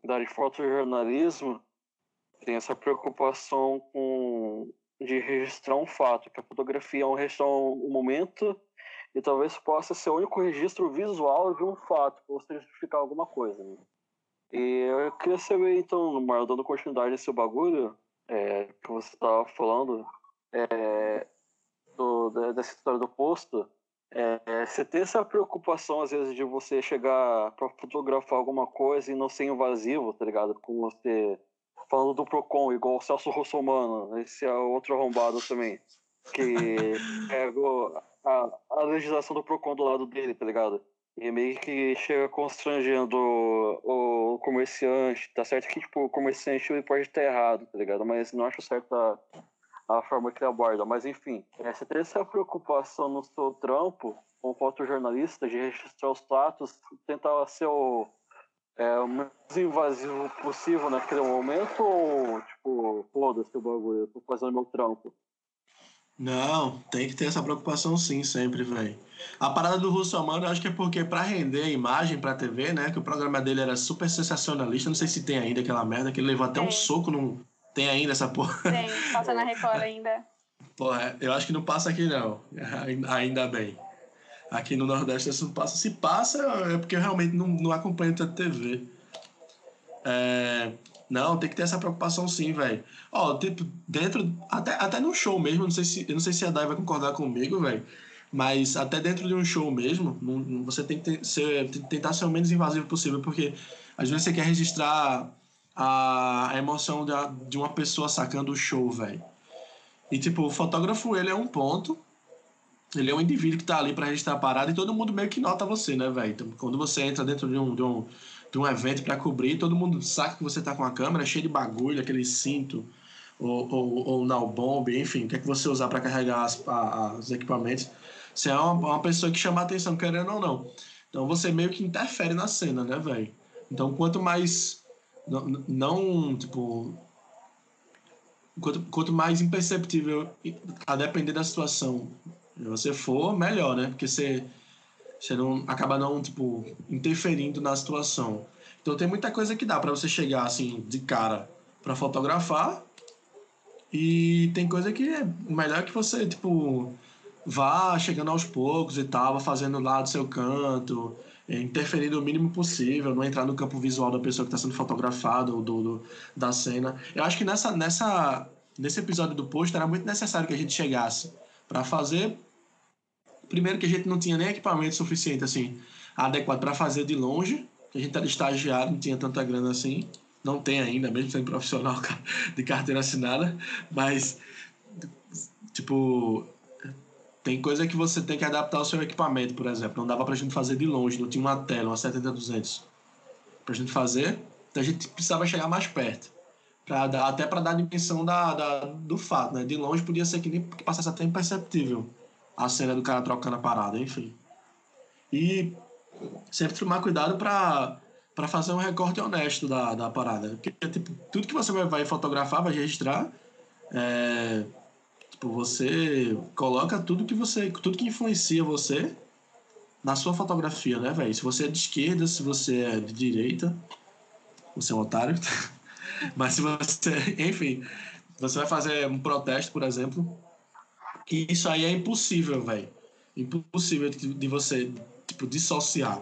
da área de fotojornalismo, tem essa preocupação com de registrar um fato, que a fotografia é um um momento e talvez possa ser o único registro visual de um fato, você justificar alguma coisa. Né? E eu queria saber, então, Marlon, dando continuidade nesse bagulho, é, que você estava falando, é, do, dessa história do posto, é, você tem essa preocupação, às vezes, de você chegar para fotografar alguma coisa e não ser invasivo, tá ligado? Com você falando do Procon, igual o Celso Russomano, esse é outro arrombado também, que [LAUGHS] pegou a, a legislação do Procon do lado dele, tá ligado? E meio que chega constrangendo o, o, comerciante. Tá certo que tipo, o comerciante ele pode estar errado, tá ligado? Mas não acho certo a, a forma que ele aborda. Mas enfim, é, você tem essa preocupação no seu trampo, como fotojornalista, de registrar os fatos, tentar ser o, é, o mais invasivo possível naquele momento ou, tipo, foda-se o bagulho, eu tô fazendo meu trampo?
Não, tem que ter essa preocupação sim, sempre, velho. A parada do Russomano, eu acho que é porque para render a imagem pra TV, né, que o programa dele era super sensacionalista, não sei se tem ainda aquela merda, que ele levou até tem. um soco num... Tem ainda essa porra?
Tem, passa na [LAUGHS] Record ainda.
Porra, eu acho que não passa aqui não, ainda bem. Aqui no Nordeste isso não passa. Se passa, é porque eu realmente não, não acompanho tanta TV. É... Não, tem que ter essa preocupação sim, velho. Ó, tipo, dentro. Até, até no show mesmo, não sei se, eu não sei se a Dai vai concordar comigo, velho. Mas até dentro de um show mesmo, não, você tem que ter, ser, tentar ser o menos invasivo possível, porque às vezes você quer registrar a, a emoção de, de uma pessoa sacando o show, velho. E tipo, o fotógrafo, ele é um ponto, ele é um indivíduo que tá ali para registrar a parada e todo mundo meio que nota você, né, velho? Então, quando você entra dentro de um, de um, de um evento para cobrir, todo mundo sabe que você tá com a câmera cheia de bagulho, aquele cinto, ou, ou, ou now bomb, enfim, o que é que você usar para carregar as, a, os equipamentos. Você é uma, uma pessoa que chama a atenção, querendo ou não. Então você meio que interfere na cena, né, velho? Então quanto mais. Não, não tipo. Quanto, quanto mais imperceptível, a depender da situação você for, melhor, né? Porque você você não acaba não, tipo, interferindo na situação. Então tem muita coisa que dá para você chegar assim de cara para fotografar e tem coisa que é melhor que você, tipo, vá chegando aos poucos e tal, fazendo lá do seu canto, é, interferindo o mínimo possível, não entrar no campo visual da pessoa que está sendo fotografada ou do, do, da cena. Eu acho que nessa, nessa, nesse episódio do post era muito necessário que a gente chegasse para fazer Primeiro que a gente não tinha nem equipamento suficiente assim adequado para fazer de longe, a gente era estagiário, não tinha tanta grana assim, não tem ainda, mesmo sendo profissional [LAUGHS] de carteira assinada, mas tipo tem coisa que você tem que adaptar ao seu equipamento, por exemplo. Não dava para a gente fazer de longe, não tinha uma tela, uma 70-200 para a gente fazer, então a gente precisava chegar mais perto. Dar, até para dar a dimensão da, da, do fato, né? De longe podia ser que nem que passasse até imperceptível a cena do cara trocando a parada, enfim. E sempre tomar cuidado para para fazer um recorte honesto da, da parada. Porque, tipo, tudo que você vai fotografar, vai registrar, é, tipo, você coloca tudo que você, tudo que influencia você na sua fotografia, né, velho? Se você é de esquerda, se você é de direita, você é um otário. [LAUGHS] Mas se você, [LAUGHS] enfim, você vai fazer um protesto, por exemplo, isso aí é impossível, velho. Impossível de você, tipo, dissociar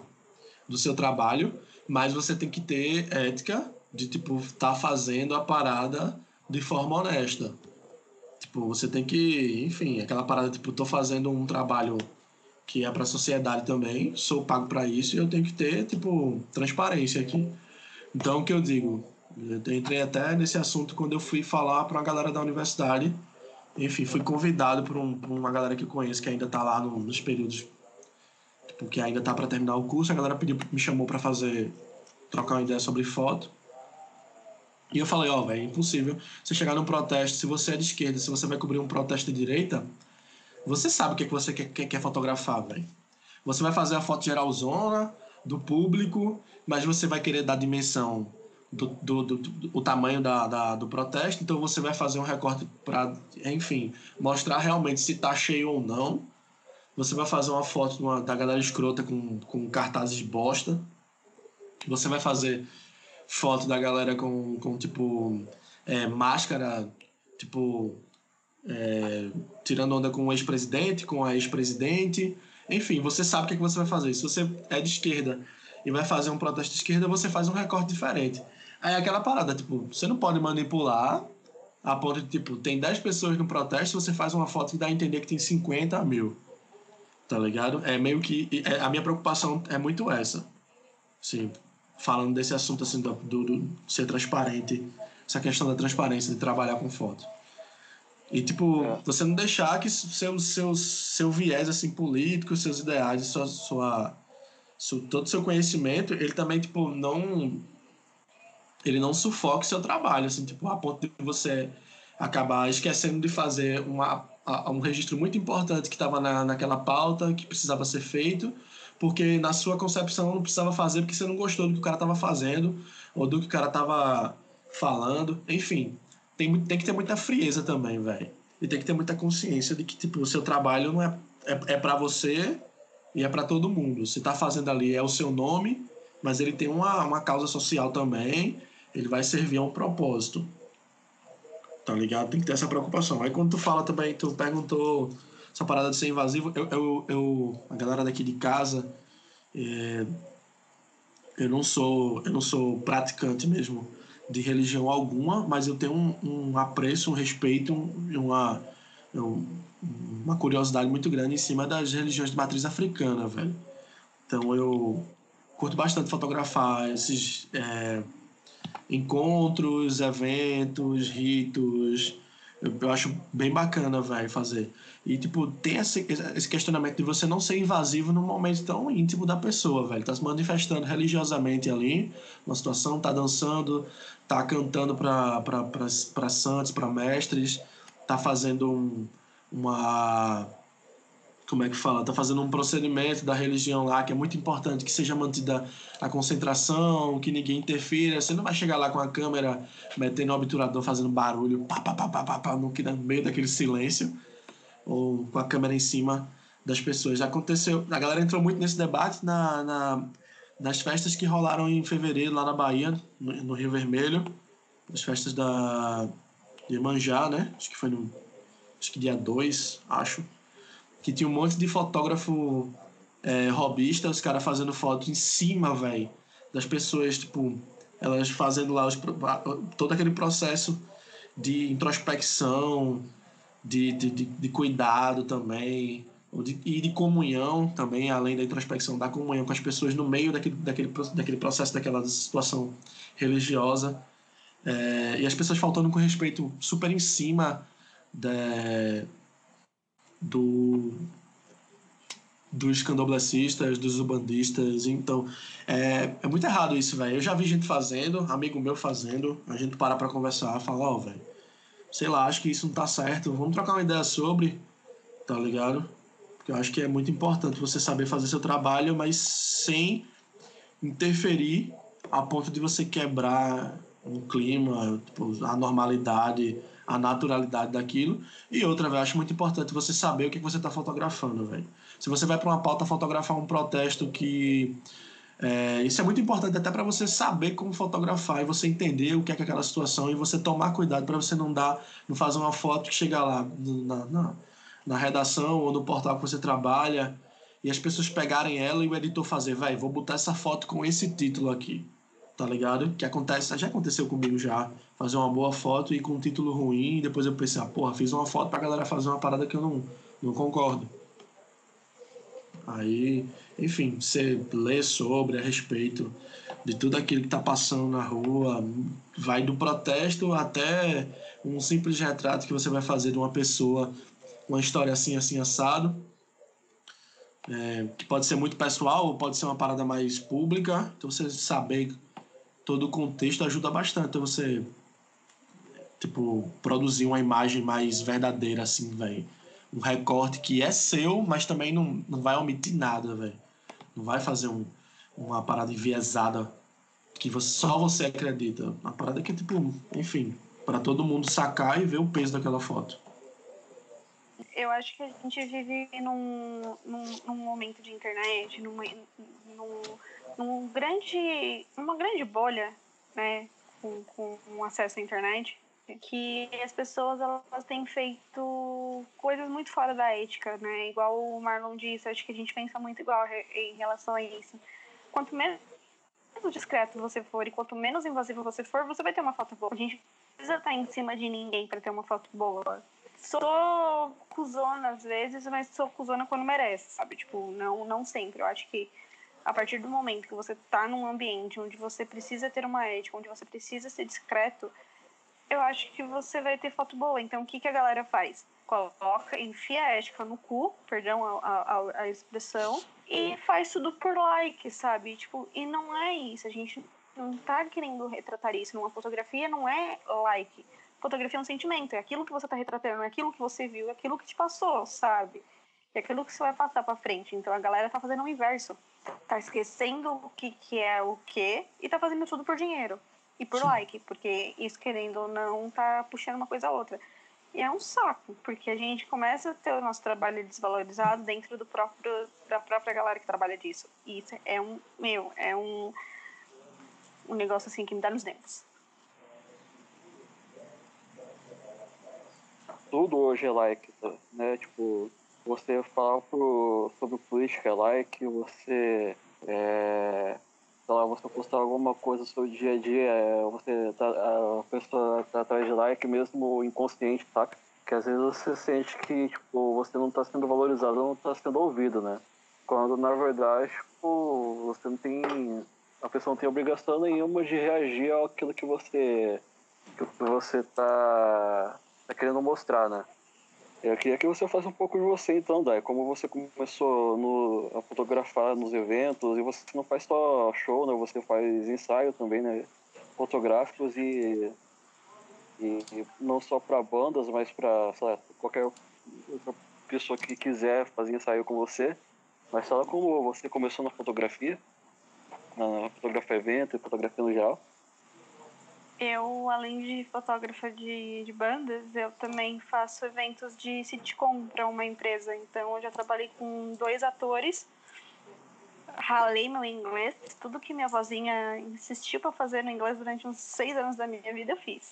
do seu trabalho, mas você tem que ter ética de, tipo, estar tá fazendo a parada de forma honesta. Tipo, você tem que, enfim, aquela parada, tipo, tô fazendo um trabalho que é para a sociedade também, sou pago para isso e eu tenho que ter, tipo, transparência aqui. Então, o que eu digo? Eu entrei até nesse assunto quando eu fui falar para a galera da universidade enfim, fui convidado por, um, por uma galera que eu conheço que ainda está lá no, nos períodos tipo, que ainda está para terminar o curso. A galera pediu, me chamou para fazer trocar uma ideia sobre foto. E eu falei, ó, oh, velho, é impossível você chegar num protesto, se você é de esquerda, se você vai cobrir um protesto de direita, você sabe o que, é que você quer, quer, quer fotografar, velho. Você vai fazer a foto geralzona do público, mas você vai querer dar dimensão do, do, do, do o tamanho da, da, do protesto, então você vai fazer um recorte para, enfim, mostrar realmente se tá cheio ou não. Você vai fazer uma foto uma, da galera escrota com, com cartazes de bosta. Você vai fazer foto da galera com, com tipo, é, máscara, tipo, é, tirando onda com o ex-presidente, com a ex-presidente. Enfim, você sabe o que, é que você vai fazer. Se você é de esquerda e vai fazer um protesto de esquerda, você faz um recorte diferente. Aí é aquela parada, tipo, você não pode manipular a ponto de, tipo, tem 10 pessoas no protesto, você faz uma foto que dá a entender que tem 50 mil. Tá ligado? É meio que. É, a minha preocupação é muito essa. Sim, falando desse assunto assim do, do, do, ser transparente, essa questão da transparência de trabalhar com foto. E tipo, é. você não deixar que seu, seu, seu viés assim político, seus ideais, sua, sua, sua todo seu conhecimento, ele também tipo não ele não sufoque seu trabalho, assim, tipo, a ponto de você acabar esquecendo de fazer uma, um registro muito importante que estava na, naquela pauta, que precisava ser feito, porque na sua concepção não precisava fazer porque você não gostou do que o cara estava fazendo ou do que o cara estava falando. Enfim, tem, tem que ter muita frieza também, velho. E tem que ter muita consciência de que tipo, o seu trabalho não é, é, é para você e é para todo mundo. Você está fazendo ali é o seu nome, mas ele tem uma, uma causa social também. Ele vai servir a um propósito. Tá ligado? Tem que ter essa preocupação. Aí quando tu fala também, tu perguntou essa parada de ser invasivo, eu, eu, eu a galera daqui de casa, é, eu não sou eu não sou praticante mesmo de religião alguma, mas eu tenho um, um apreço, um respeito, uma uma curiosidade muito grande em cima das religiões de matriz africana, velho. Então eu curto bastante fotografar esses é, encontros, eventos, ritos, eu, acho bem bacana, velho, fazer. E, tipo, tem esse, esse questionamento de você não ser invasivo num momento tão íntimo da pessoa, velho. Tá se manifestando religiosamente ali, uma situação, tá dançando, tá cantando para santos, para mestres, tá fazendo um, uma como é que fala, tá fazendo um procedimento da religião lá que é muito importante que seja mantida a concentração, que ninguém interfira. Você não vai chegar lá com a câmera metendo o obturador fazendo barulho, pá, pá, pá, pá, pá, pá, no, meio daquele silêncio, ou com a câmera em cima das pessoas. Já aconteceu, a galera entrou muito nesse debate na, na nas festas que rolaram em fevereiro lá na Bahia, no, no Rio Vermelho, as festas da de Manjá, né? Acho que foi no acho que dia 2, acho que tinha um monte de fotógrafo é, robista, os caras fazendo foto em cima, velho, das pessoas, tipo, elas fazendo lá os, todo aquele processo de introspecção, de, de, de, de cuidado também, e de comunhão também, além da introspecção, da comunhão com as pessoas no meio daquele, daquele, daquele processo, daquela situação religiosa. É, e as pessoas faltando com respeito super em cima de, do dos candoblecistas, dos ubandistas. Então, é, é muito errado isso, velho. Eu já vi gente fazendo, amigo meu fazendo, a gente para pra conversar, fala, ó, oh, velho, sei lá, acho que isso não tá certo, vamos trocar uma ideia sobre, tá ligado? Porque eu acho que é muito importante você saber fazer seu trabalho, mas sem interferir a ponto de você quebrar um clima, tipo, a normalidade a naturalidade daquilo. E outra, velho, acho muito importante você saber o que você está fotografando, velho. Se você vai para uma pauta fotografar um protesto que. É, isso é muito importante até para você saber como fotografar e você entender o que é, que é aquela situação e você tomar cuidado para você não dar, não fazer uma foto que chega lá na, na, na redação ou no portal que você trabalha e as pessoas pegarem ela e o editor fazer, vai, vou botar essa foto com esse título aqui tá ligado? Que acontece, já aconteceu comigo já, fazer uma boa foto e com um título ruim, e depois eu pensei, ah, porra, fiz uma foto pra galera fazer uma parada que eu não, não concordo. Aí, enfim, você lê sobre a respeito de tudo aquilo que tá passando na rua, vai do protesto até um simples retrato que você vai fazer de uma pessoa, uma história assim, assim, assado. É, que pode ser muito pessoal ou pode ser uma parada mais pública. Então você saber todo o contexto ajuda bastante você, tipo, produzir uma imagem mais verdadeira, assim, velho. Um recorte que é seu, mas também não, não vai omitir nada, velho. Não vai fazer um, uma parada enviesada que você, só você acredita. Uma parada que tipo, enfim, para todo mundo sacar e ver o peso daquela foto.
Eu acho que a gente vive num, num, num momento de internet, numa, num, num grande, numa grande bolha, né, com, com acesso à internet, que as pessoas elas têm feito coisas muito fora da ética, né? Igual o Marlon disse, acho que a gente pensa muito igual em relação a isso. Quanto menos discreto você for e quanto menos invasivo você for, você vai ter uma foto boa. A gente precisa estar em cima de ninguém para ter uma foto boa. Sou cuzona às vezes, mas sou cuzona quando merece, sabe? Tipo, não, não sempre. Eu acho que a partir do momento que você está num ambiente onde você precisa ter uma ética, onde você precisa ser discreto, eu acho que você vai ter foto boa. Então, o que, que a galera faz? Coloca, enfia a ética no cu, perdão a, a, a expressão, e faz tudo por like, sabe? Tipo, e não é isso. A gente não tá querendo retratar isso numa fotografia, não é like. Fotografia é um sentimento, é aquilo que você tá retratando, é aquilo que você viu, é aquilo que te passou, sabe? É aquilo que você vai passar para frente. Então a galera tá fazendo o inverso. Tá esquecendo o que, que é o que e tá fazendo tudo por dinheiro e por Sim. like, porque isso querendo ou não tá puxando uma coisa a outra. E é um saco, porque a gente começa a ter o nosso trabalho desvalorizado dentro do próprio da própria galera que trabalha disso. E isso é um, meu, é um um negócio assim que me dá nos dentes.
Tudo hoje é like, né? Tipo, você falar pro, sobre política é like, você é, sei lá, você postar alguma coisa sobre o dia a dia, é, você tá, a pessoa tá atrás de like mesmo inconsciente, saca? Que às vezes você sente que tipo, você não está sendo valorizado, não está sendo ouvido, né? Quando na verdade, tipo, você não tem. A pessoa não tem obrigação nenhuma de reagir àquilo que você. que você tá, tá querendo mostrar, né? Eu queria que você faça um pouco de você então, Dai. Como você começou no, a fotografar nos eventos e você não faz só show, né? Você faz ensaio também, né? Fotográficos e, e, e não só para bandas, mas para qualquer outra pessoa que quiser fazer ensaio com você. Mas fala como você começou na fotografia, na fotografia evento e fotografia no geral.
Eu, além de fotógrafa de, de bandas, eu também faço eventos de sitcom para uma empresa. Então, eu já trabalhei com dois atores, ralei meu inglês, tudo que minha vozinha insistiu para fazer no inglês durante uns seis anos da minha vida, eu fiz.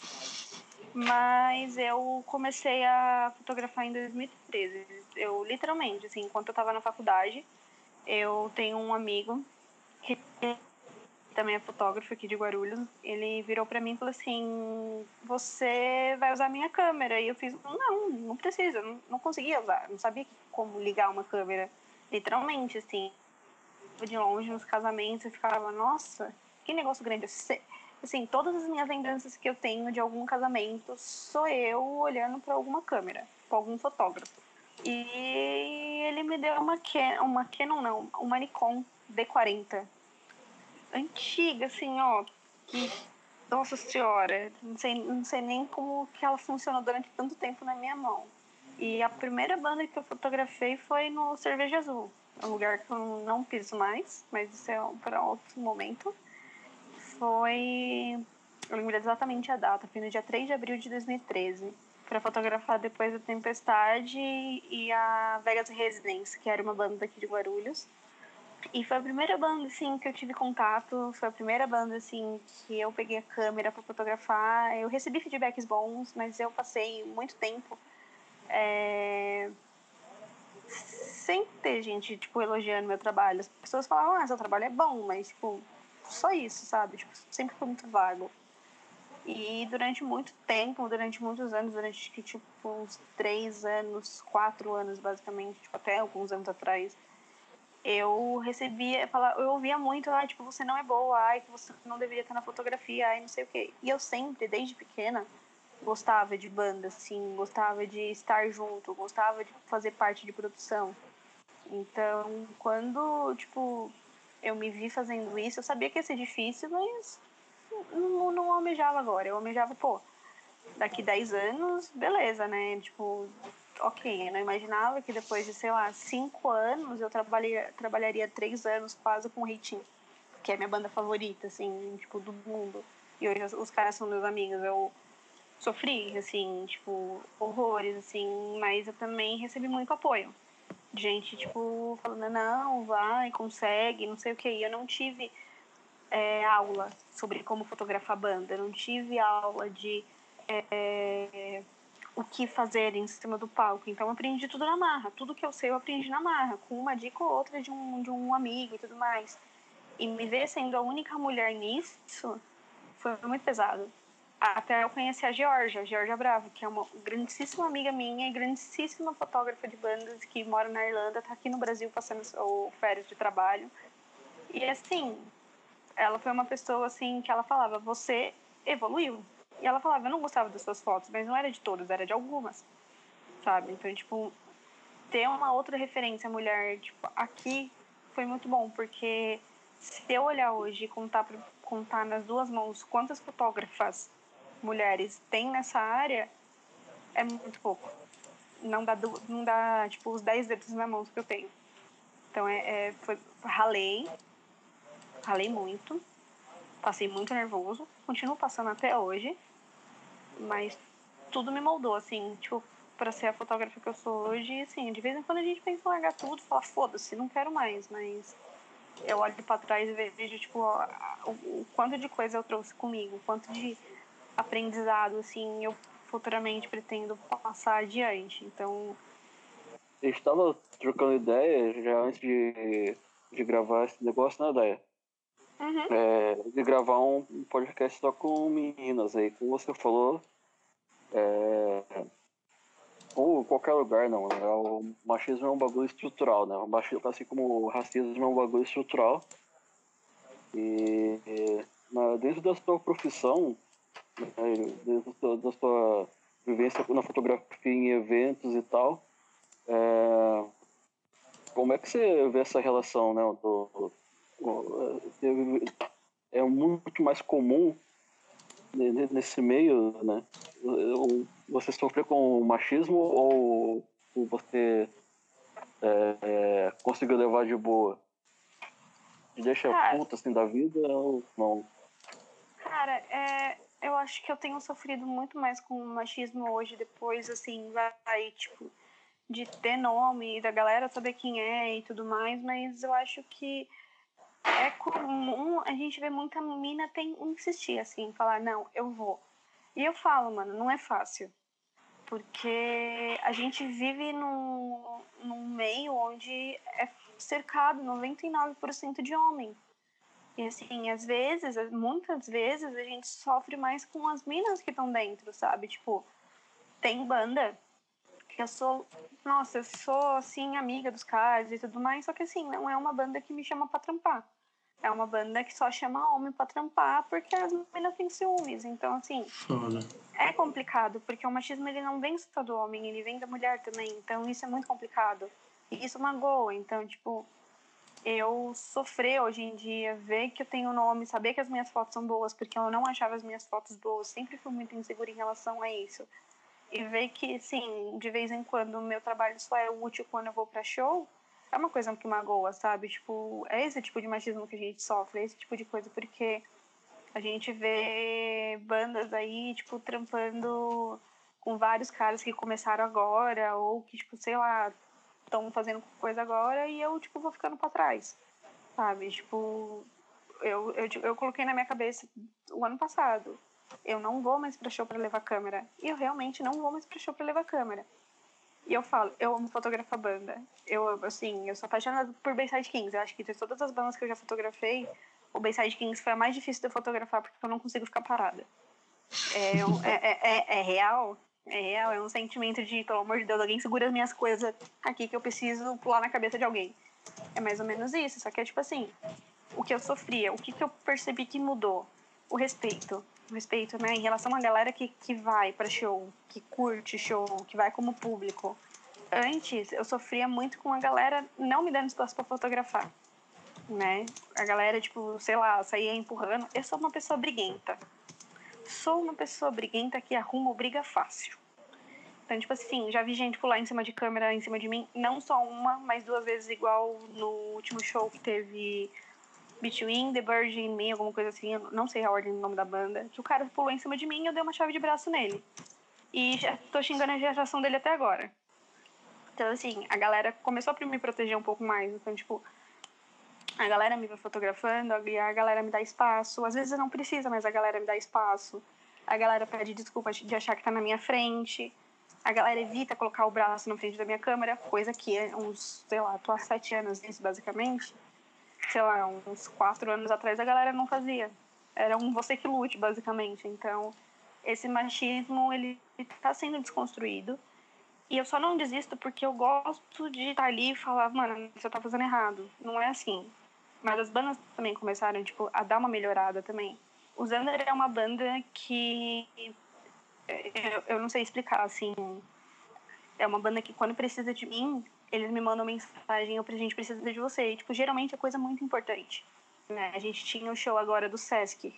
Mas eu comecei a fotografar em 2013. Eu, literalmente, assim, enquanto eu estava na faculdade, eu tenho um amigo que também é fotógrafo aqui de Guarulhos, ele virou para mim e falou assim: Você vai usar minha câmera? E eu fiz: Não, não precisa, não, não conseguia usar, não sabia como ligar uma câmera. Literalmente, assim, de longe nos casamentos, eu ficava: Nossa, que negócio grande. Assim, todas as minhas lembranças que eu tenho de algum casamento sou eu olhando para alguma câmera, para algum fotógrafo. E ele me deu uma Canon, uma Canon não, uma Nikon D40 antiga, assim, ó. Que, nossa senhora, não sei, não sei nem como que ela funcionou durante tanto tempo na minha mão. E a primeira banda que eu fotografei foi no Cerveja Azul. Um lugar que eu não piso mais, mas isso é para outro momento. Foi. Eu lembro exatamente a data, foi no dia 3 de abril de 2013 para fotografar depois da Tempestade e a Vegas Residence, que era uma banda daqui de Guarulhos. E foi a primeira banda, assim, que eu tive contato, foi a primeira banda, assim, que eu peguei a câmera para fotografar. Eu recebi feedbacks bons, mas eu passei muito tempo é... sem ter gente, tipo, elogiando meu trabalho. As pessoas falavam, ah, seu trabalho é bom, mas, tipo, só isso, sabe? Tipo, sempre foi muito vago. E durante muito tempo, durante muitos anos, durante, tipo, uns três anos, quatro anos, basicamente, tipo, até alguns anos atrás eu recebia, eu ouvia muito, ah, tipo, você não é boa, ai, que você não deveria estar na fotografia, ai, não sei o quê. E eu sempre, desde pequena, gostava de banda, assim, gostava de estar junto, gostava de fazer parte de produção. Então, quando, tipo, eu me vi fazendo isso, eu sabia que ia ser difícil, mas não, não almejava agora. Eu almejava, pô, daqui 10 anos, beleza, né? Tipo, ok, eu não imaginava que depois de, sei lá, 5 anos eu trabalharia, trabalharia 3 anos quase com o Reitinho, que é minha banda favorita, assim, tipo, do mundo. E hoje os caras são meus amigos. Eu sofri, assim, tipo, horrores, assim, mas eu também recebi muito apoio. Gente, tipo, falando, não, vai, consegue, não sei o que. E eu não tive é, aula sobre como fotografar banda, eu não tive aula de é, o que fazer em cima do palco. Então eu aprendi tudo na marra. Tudo que eu sei eu aprendi na marra, com uma dica ou outra de um, de um amigo e tudo mais. E me ver sendo a única mulher nisso foi muito pesado. Até eu conheci a Georgia, a Georgia Bravo, que é uma grandíssima amiga minha e grandíssima fotógrafa de bandas que mora na Irlanda, tá aqui no Brasil passando o férias de trabalho. E assim, ela foi uma pessoa assim que ela falava: "Você evoluiu". E ela falava: "Eu não gostava das suas fotos, mas não era de todas, era de algumas". Sabe? Então, tipo, ter uma outra referência mulher, tipo, aqui foi muito bom, porque se eu olhar hoje e contar, contar nas duas mãos quantas fotógrafas mulheres tem nessa área, é muito pouco. Não dá, não dá tipo, os 10 dedos na mão que eu tenho. Então, é, é, foi, ralei, ralei muito, passei muito nervoso, continuo passando até hoje, mas tudo me moldou, assim, tipo, para ser a fotógrafa que eu sou hoje, assim, de vez em quando a gente pensa em largar tudo, falar, foda-se, não quero mais, mas eu olho para trás e vejo, tipo, o, o, quanto de coisa eu trouxe comigo, o quanto de aprendizado, assim, eu futuramente pretendo passar adiante. Então.
Gente estava trocando ideia já antes de, de gravar esse negócio, né, Daia?
Uhum.
É, de gravar um podcast só com meninas aí. Como você falou, é, ou qualquer lugar, não. Né? O machismo é um bagulho estrutural, né? O machismo, assim como o racismo é um bagulho estrutural. E, e dentro da sua profissão, né, da sua vivência na fotografia em eventos e tal, é, como é que você vê essa relação, né? Do, é muito mais comum nesse meio, né? Você sofrer com machismo ou você é, é, conseguiu levar de boa? Deixa Cara, puta assim da vida ou não?
Cara, é, eu acho que eu tenho sofrido muito mais com machismo hoje, depois, assim, vai, tipo, de ter nome, da galera saber quem é e tudo mais, mas eu acho que é comum a gente ver muita mina tem insistir, assim, falar, não, eu vou. E eu falo, mano, não é fácil. Porque a gente vive num, num meio onde é cercado 99% de homem. E assim, às vezes, muitas vezes, a gente sofre mais com as minas que estão dentro, sabe? Tipo, tem banda que eu sou, nossa, eu sou assim, amiga dos caras e tudo mais, só que assim, não é uma banda que me chama pra trampar. É uma banda que só chama homem pra trampar porque as meninas têm ciúmes. Então, assim,
Foda.
é complicado, porque o machismo ele não vem só do homem, ele vem da mulher também. Então, isso é muito complicado. E isso magoa. Então, tipo, eu sofrer hoje em dia, ver que eu tenho nome, saber que as minhas fotos são boas, porque eu não achava as minhas fotos boas, sempre fui muito insegura em relação a isso. E ver que, sim, de vez em quando o meu trabalho só é útil quando eu vou para show, é uma coisa que magoa, sabe? Tipo, é esse tipo de machismo que a gente sofre, é esse tipo de coisa, porque a gente vê bandas aí, tipo, trampando com vários caras que começaram agora, ou que, tipo, sei lá, estão fazendo coisa agora e eu, tipo, vou ficando para trás, sabe? Tipo, eu, eu, eu coloquei na minha cabeça o ano passado, eu não vou mais para show para levar câmera. E eu realmente não vou mais para show para levar câmera. E eu falo, eu amo fotografar banda. Eu, assim, eu sou apaixonada por Bayside Kings. Eu acho que de todas as bandas que eu já fotografei, o Bayside Kings foi a mais difícil de eu fotografar porque eu não consigo ficar parada. É, [LAUGHS] é, é, é, é real, é real, é um sentimento de, pelo amor de Deus, alguém segura as minhas coisas aqui que eu preciso pular na cabeça de alguém. É mais ou menos isso, só que é tipo assim, o que eu sofria, o que, que eu percebi que mudou? O respeito. Respeito, né, em relação à galera que, que vai para show, que curte show, que vai como público. Antes, eu sofria muito com a galera não me dando espaço para fotografar. né? A galera, tipo, sei lá, saía empurrando. Eu sou uma pessoa briguenta. Sou uma pessoa briguenta que arruma briga fácil. Então, tipo assim, já vi gente pular em cima de câmera, em cima de mim. Não só uma, mas duas vezes igual no último show que teve Between the Bird and Me, alguma coisa assim. Eu não sei a ordem do nome da banda. Que o cara pulou em cima de mim e eu dei uma chave de braço nele. E já tô xingando a geração dele até agora. Então, assim, a galera começou a me proteger um pouco mais. Então, tipo, a galera me vai fotografando, a galera me dá espaço. Às vezes não precisa, mas a galera me dá espaço. A galera pede desculpa de achar que tá na minha frente a galera evita colocar o braço na frente da minha câmera, coisa que é uns, sei lá, tô há sete anos nisso, basicamente. Sei lá, uns quatro anos atrás a galera não fazia. Era um você que lute, basicamente. Então, esse machismo, ele tá sendo desconstruído. E eu só não desisto porque eu gosto de estar ali e falar, mano, você tá fazendo errado. Não é assim. Mas as bandas também começaram, tipo, a dar uma melhorada também. O Zander é uma banda que eu, eu não sei explicar, assim. É uma banda que quando precisa de mim, eles me mandam mensagem, a gente precisa de você. E, tipo, geralmente é coisa muito importante. Né? A gente tinha o um show agora do Sesc,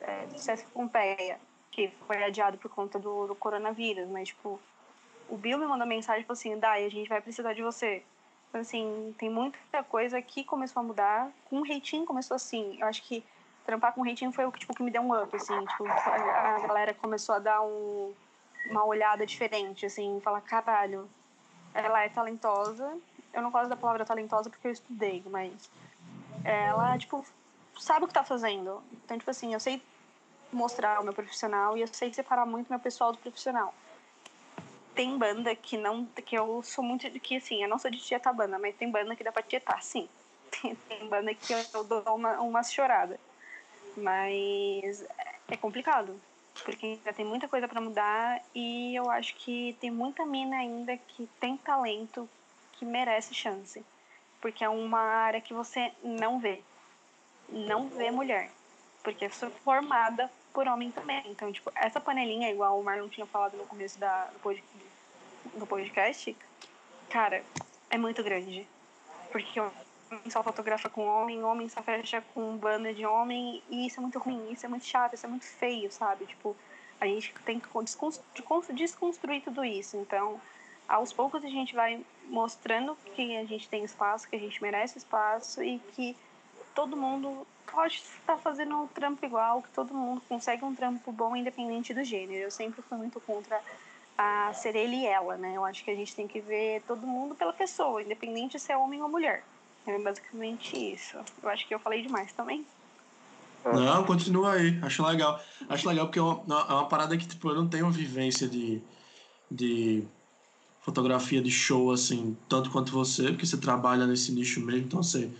é, do Sesc Pompeia, que foi adiado por conta do, do coronavírus, mas, tipo, o Bill me mandou mensagem, tipo assim, Dai, a gente vai precisar de você. Então, assim, tem muita coisa que começou a mudar. Com o Reitinho começou assim, eu acho que trampar com o Reitinho foi o que, tipo, que me deu um up, assim, tipo, a galera começou a dar um, uma olhada diferente, assim, falar, caralho, ela é talentosa, eu não gosto da palavra talentosa porque eu estudei, mas ela, tipo, sabe o que tá fazendo. Então, tipo assim, eu sei mostrar o meu profissional e eu sei separar muito meu pessoal do profissional. Tem banda que não, que eu sou muito, que assim, eu não sou de tietar banda, mas tem banda que dá pra tietar, sim. [LAUGHS] Tem, banda que eu dou uma, uma chorada. Mas é complicado, porque ainda tem muita coisa para mudar e eu acho que tem muita mina ainda que tem talento que merece chance. Porque é uma área que você não vê. Não vê mulher. Porque é formada por homem também. Então, tipo, essa panelinha, igual o Marlon tinha falado no começo da, do podcast, cara, é muito grande. Porque homem só fotografa com homem, homem só fecha com banda de homem, e isso é muito ruim, isso é muito chato, isso é muito feio, sabe? Tipo, a gente tem que desconstruir tudo isso. Então, aos poucos a gente vai mostrando que a gente tem espaço, que a gente merece espaço e que todo mundo pode estar fazendo um trampo igual, que todo mundo consegue um trampo bom independente do gênero. Eu sempre fui muito contra a ser ele e ela, né? Eu acho que a gente tem que ver todo mundo pela pessoa, independente se é homem ou mulher. É basicamente isso. Eu acho que eu falei demais também.
Não, continua aí. Acho legal. Acho legal porque é uma, é uma parada que tipo, eu não tenho vivência de, de fotografia de show, assim, tanto quanto você, porque você trabalha nesse nicho mesmo, então você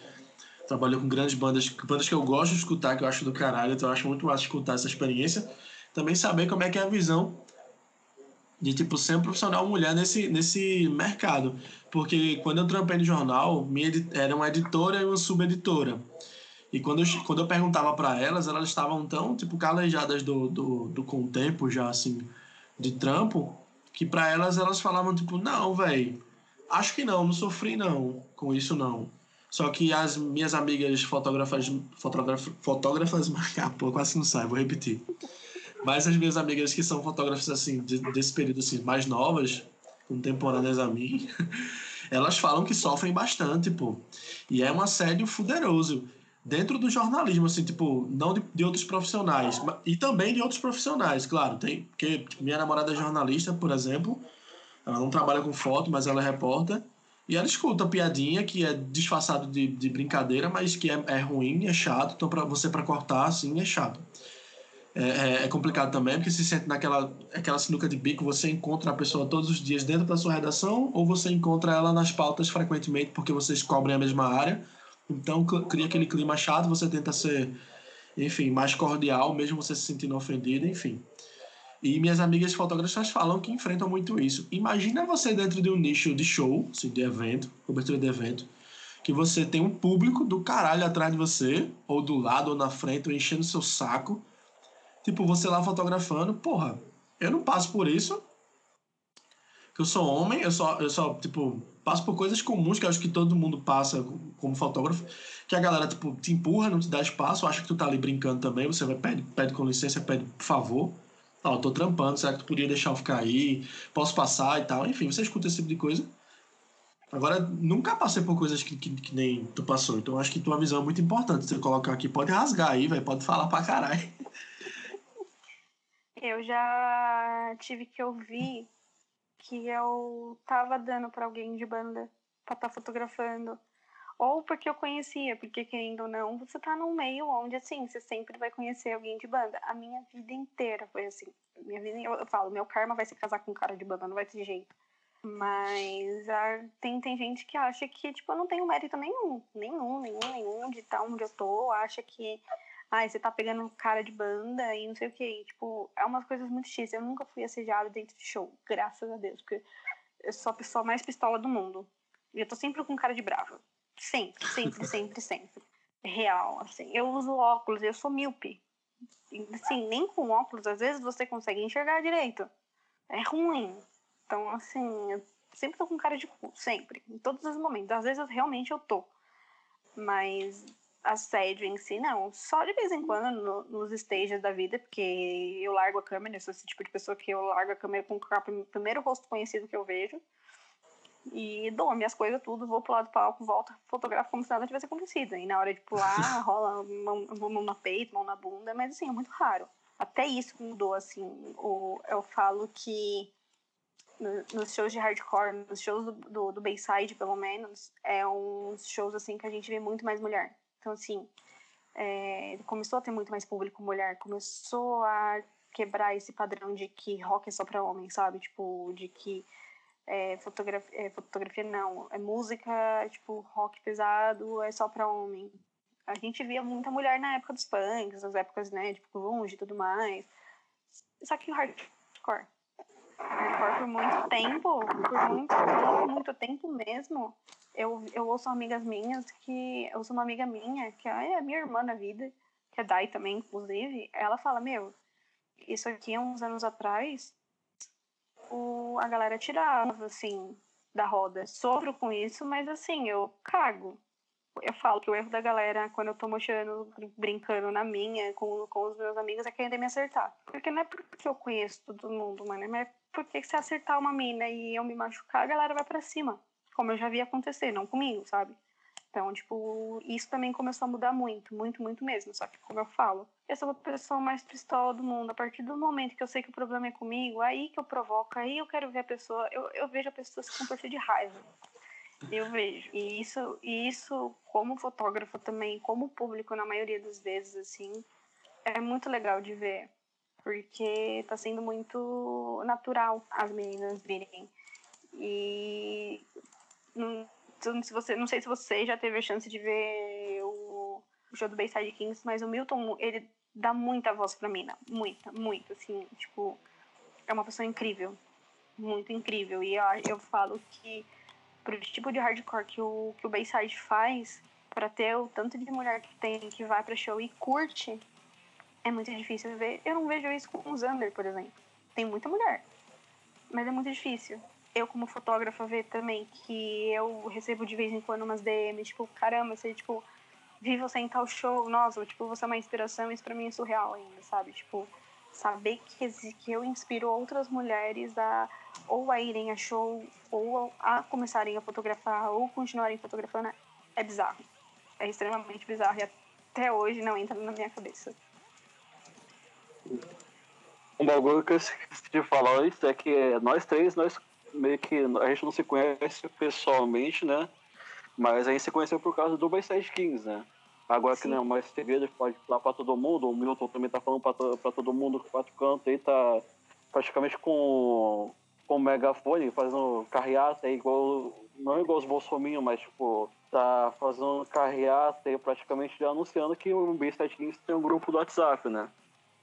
trabalhou com grandes bandas, bandas que eu gosto de escutar, que eu acho do caralho, então eu acho muito massa escutar essa experiência. Também saber como é que é a visão de tipo ser um profissional mulher nesse, nesse mercado. Porque quando eu trampei no jornal, minha era uma editora e uma subeditora. E quando eu, quando eu perguntava para elas, elas estavam tão tipo calejadas do, do, do contempo já assim de trampo, que para elas elas falavam tipo, não, velho, acho que não, não sofri não com isso não. Só que as minhas amigas fotógrafas, [LAUGHS] fotógrafas, fotógrafas, pô, quase não sai, vou repetir. Mas as minhas amigas que são fotógrafas assim, de, desse período assim, mais novas, contemporâneas a mim, [LAUGHS] elas falam que sofrem bastante, pô. E é um assédio fuderoso. Dentro do jornalismo, assim, tipo, não de, de outros profissionais, e também de outros profissionais, claro. Tem, porque tipo, minha namorada é jornalista, por exemplo, ela não trabalha com foto, mas ela é repórter. E ela escuta piadinha que é disfarçado de, de brincadeira, mas que é, é ruim, é chato. Então, para você para cortar, assim, é chato. É, é, é, complicado também, porque se sente naquela aquela sinuca de bico, você encontra a pessoa todos os dias dentro da sua redação ou você encontra ela nas pautas frequentemente porque vocês cobrem a mesma área. Então cria aquele clima chato, você tenta ser, enfim, mais cordial, mesmo você se sentindo ofendido, enfim. E minhas amigas fotógrafas falam que enfrentam muito isso. Imagina você dentro de um nicho de show, assim, de evento, cobertura de evento, que você tem um público do caralho atrás de você, ou do lado, ou na frente, ou enchendo seu saco, Tipo, você lá fotografando, porra, eu não passo por isso. eu sou homem, eu só, eu só, tipo, passo por coisas comuns que eu acho que todo mundo passa como fotógrafo, que a galera, tipo, te empurra, não te dá espaço, acha que tu tá ali brincando também, você vai, pede, pede com licença, pede por favor. Ó, eu tô trampando, será que tu podia deixar eu ficar aí? Posso passar e tal? Enfim, você escuta esse tipo de coisa. Agora, nunca passei por coisas que, que, que nem tu passou, então acho que tua visão é muito importante. Você colocar aqui, pode rasgar aí, velho, pode falar pra caralho.
Eu já tive que ouvir que eu tava dando para alguém de banda para estar tá fotografando. Ou porque eu conhecia, porque querendo ou não, você tá num meio onde assim, você sempre vai conhecer alguém de banda. A minha vida inteira foi assim. Minha vida, eu, eu falo, meu karma vai se casar com um cara de banda, não vai ter jeito. Mas a, tem, tem gente que acha que, tipo, eu não tenho mérito nenhum. Nenhum, nenhum, nenhum de estar onde eu tô. Acha que ai, você tá pegando um cara de banda e não sei o que. Tipo, é umas coisas muito X. Eu nunca fui assediada dentro de show, graças a Deus, porque eu sou a pessoa mais pistola do mundo. E eu tô sempre com cara de brava. Sempre, sempre, [LAUGHS] sempre, sempre. Real, assim. Eu uso óculos, eu sou míope. Assim, nem com óculos, às vezes você consegue enxergar direito. É ruim. Então, assim, eu sempre tô com cara de cu, sempre. Em todos os momentos. Às vezes, realmente, eu tô. Mas assédio em si, não. Só de vez em quando no, nos stages da vida, porque eu largo a câmera, eu sou esse tipo de pessoa que eu largo a câmera com o primeiro rosto conhecido que eu vejo. E dou minhas coisas tudo, vou pro lado do palco, volto, fotografo como se nada tivesse acontecido. E na hora de pular, [LAUGHS] rola mão, mão na peito, mão na bunda, mas assim, é muito raro. Até isso mudou, assim. O, eu falo que nos shows de hardcore, nos shows do, do, do Bayside, pelo menos, é uns shows assim que a gente vê muito mais mulher. Então, assim, é, começou a ter muito mais público mulher, começou a quebrar esse padrão de que rock é só para homem, sabe? Tipo, de que é, fotografia, é, fotografia não, é música, tipo, rock pesado é só para homem. A gente via muita mulher na época dos punks, nas épocas, né, tipo, grunge e tudo mais. Só que o hardcore, hardcore por muito tempo, por muito, muito tempo mesmo, eu, eu ouço amigas minhas que. Eu ouço uma amiga minha, que é minha irmã na vida, que é Dai também, inclusive, ela fala, meu, isso aqui há uns anos atrás, o, a galera tirava, assim, da roda. Sofro com isso, mas assim, eu cago. Eu falo que o erro da galera, quando eu tô mostrando, brincando na minha, com, com os meus amigos, é querer me acertar. Porque não é porque eu conheço todo mundo, mano, mas é porque se acertar uma mina e eu me machucar, a galera vai para cima como eu já vi acontecer, não comigo, sabe? Então, tipo, isso também começou a mudar muito, muito, muito mesmo. Só que, como eu falo, eu sou a pessoa mais pistola do mundo. A partir do momento que eu sei que o problema é comigo, aí que eu provoco, aí eu quero ver a pessoa, eu, eu vejo a pessoa se comportar de raiva. Eu vejo. E isso, e isso, como fotógrafo também, como público, na maioria das vezes, assim, é muito legal de ver. Porque tá sendo muito natural as meninas virem. E não, se você, não sei se você já teve a chance de ver o, o show do Bayside Kings, mas o Milton, ele dá muita voz pra mina. Muita, muito, assim, tipo, é uma pessoa incrível. Muito incrível. E eu, eu falo que pro tipo de hardcore que o, que o Bayside faz, para ter o tanto de mulher que tem que vai pra show e curte, é muito difícil ver. Eu não vejo isso com o Zander, por exemplo. Tem muita mulher, mas é muito difícil eu como fotógrafa ver também que eu recebo de vez em quando umas DMs, tipo, caramba, você, tipo, vi você em tal show, nossa, tipo, você é uma inspiração, isso pra mim é surreal ainda, sabe? Tipo, saber que, que eu inspiro outras mulheres a ou a irem a show, ou a começarem a fotografar, ou continuarem fotografando, é bizarro. É extremamente bizarro e até hoje não entra na minha cabeça.
Um bagulho que eu esqueci de falar isso é que nós três, nós meio que a gente não se conhece pessoalmente, né? Mas a gente se conheceu por causa do Bayside Kings, né? Agora Sim. que não é mais segredo, pode falar pra todo mundo. O Milton também tá falando pra, pra todo mundo que quatro cantos aí, tá praticamente com, com o megafone, fazendo carreata aí, igual. Não igual os bolsominhos, mas tipo, tá fazendo carreata aí, praticamente já anunciando que o Bayside Kings tem um grupo do WhatsApp, né?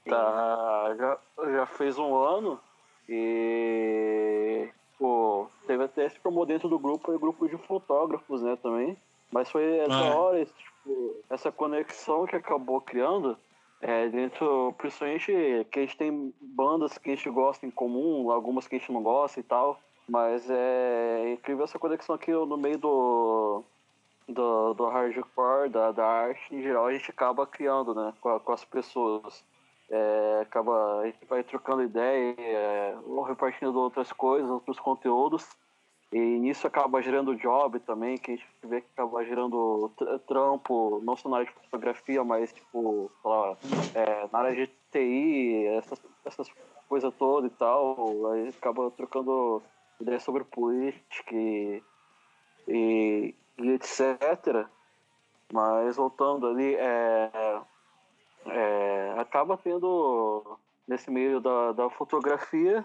Tá, já, já fez um ano e Tipo, teve até se formou dentro do grupo, o grupo de fotógrafos, né, também. Mas foi essa ah. hora, esse, tipo, essa conexão que acabou criando, é, dentro, principalmente que a gente tem bandas que a gente gosta em comum, algumas que a gente não gosta e tal. Mas é incrível essa conexão aqui no meio do, do, do hardcore, da, da arte em geral, a gente acaba criando né, com, com as pessoas. É, acaba, a gente vai trocando ideia, é, repartindo outras coisas, outros conteúdos. E nisso acaba gerando job também, que a gente vê que acaba gerando trampo, não só na área de fotografia, mas tipo, lá, é, na área de TI, essas, essas coisas todas e tal. Aí acaba trocando ideias sobre política e, e, e etc. Mas voltando ali, é, é, acaba tendo nesse meio da, da fotografia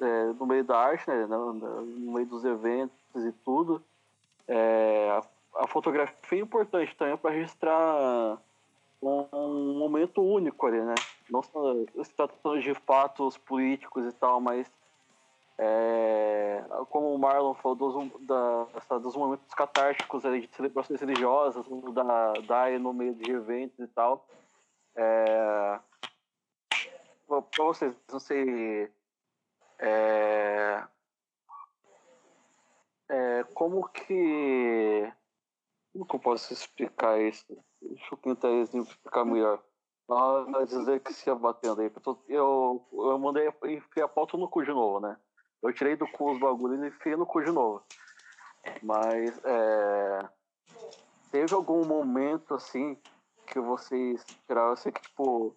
é, no meio da arte, né, no, no, meio dos eventos e tudo, é, a, a, fotografia é importante também para registrar um, um, momento único ali, né? Não só se tratando de fatos políticos e tal, mas é, como o Marlon falou dos, da, dos momentos catárticos ali, de celebrações religiosas, da DAE no meio de eventos e tal. É, para vocês, não sei é, é, como que. Como que eu posso explicar isso? Deixa eu tentar exemplificar melhor. Na dizer que se abatendo aí. Eu, eu mandei enfiar a pauta no cu de novo, né? Eu tirei do cu os bagulhos e enfiei no cu de novo. Mas é, teve algum momento assim que vocês tiraram assim que tipo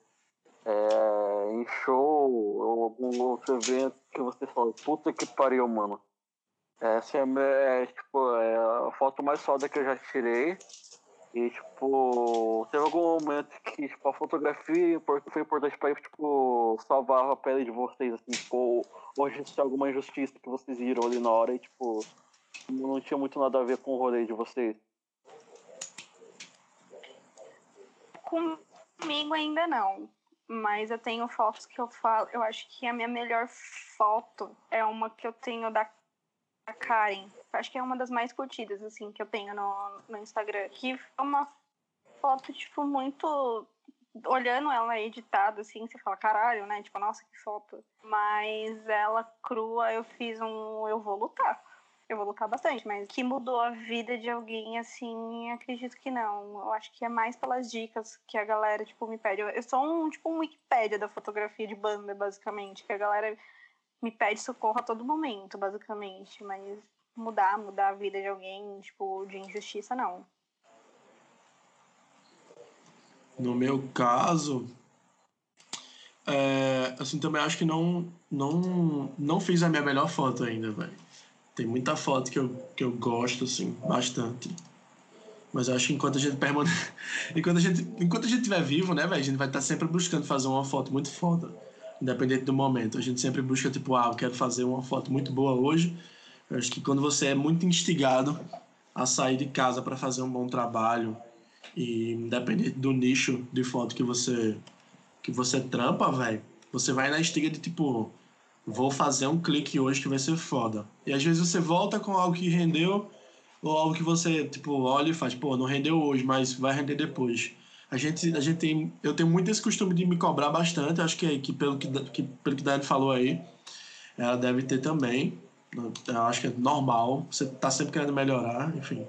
é, em show ou algum outro evento que você fala, puta que pariu, mano. Essa é, é, tipo, é a foto mais foda que eu já tirei. E, tipo, teve algum momento que, tipo, a fotografia foi importante pra, tipo, salvar a pele de vocês, assim, tipo, ou se alguma injustiça que vocês viram ali na hora e, tipo, não tinha muito nada a ver com o rolê de vocês.
Comigo ainda não. Mas eu tenho fotos que eu falo. Eu acho que a minha melhor foto é uma que eu tenho da Karen. Acho que é uma das mais curtidas, assim, que eu tenho no, no Instagram. Que é uma foto, tipo, muito. Olhando ela editada, assim, você fala, caralho, né? Tipo, nossa, que foto. Mas ela crua, eu fiz um Eu Vou Lutar eu vou lutar bastante, mas que mudou a vida de alguém, assim, acredito que não. Eu acho que é mais pelas dicas que a galera, tipo, me pede. Eu sou um, tipo, um Wikipédia da fotografia de banda, basicamente, que a galera me pede socorro a todo momento, basicamente, mas mudar, mudar a vida de alguém, tipo, de injustiça, não.
No meu caso, é, assim, também acho que não, não, não fiz a minha melhor foto ainda, velho. Tem muita foto que eu, que eu gosto, assim, bastante. Mas eu acho que enquanto a gente permanece. [LAUGHS] enquanto a gente enquanto a gente estiver vivo, né, velho? A gente vai estar tá sempre buscando fazer uma foto muito foda. Independente do momento. A gente sempre busca, tipo, ah, eu quero fazer uma foto muito boa hoje. Eu acho que quando você é muito instigado a sair de casa para fazer um bom trabalho, e independente do nicho de foto que você que você trampa, velho, você vai na estiga de tipo, vou fazer um clique hoje que vai ser foda. E às vezes você volta com algo que rendeu, ou algo que você, tipo, olha e faz, pô, não rendeu hoje, mas vai render depois. A gente, a gente tem, eu tenho muito esse costume de me cobrar bastante, acho que, que pelo que, que pelo que Dani falou aí, ela deve ter também. Eu acho que é normal, você tá sempre querendo melhorar, enfim.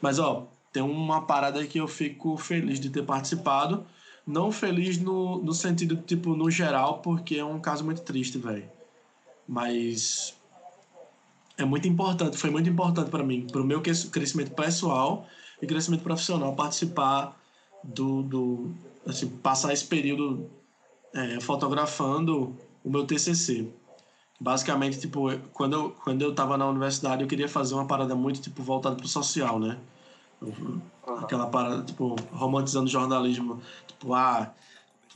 Mas, ó, tem uma parada que eu fico feliz de ter participado. Não feliz no, no sentido, tipo, no geral, porque é um caso muito triste, velho mas é muito importante, foi muito importante para mim, para o meu crescimento pessoal e crescimento profissional, participar do, do assim, passar esse período é, fotografando o meu TCC. Basicamente, tipo, quando eu, quando eu estava na universidade, eu queria fazer uma parada muito, tipo, voltada para o social, né? Aquela parada, tipo, romantizando jornalismo. Tipo, ah,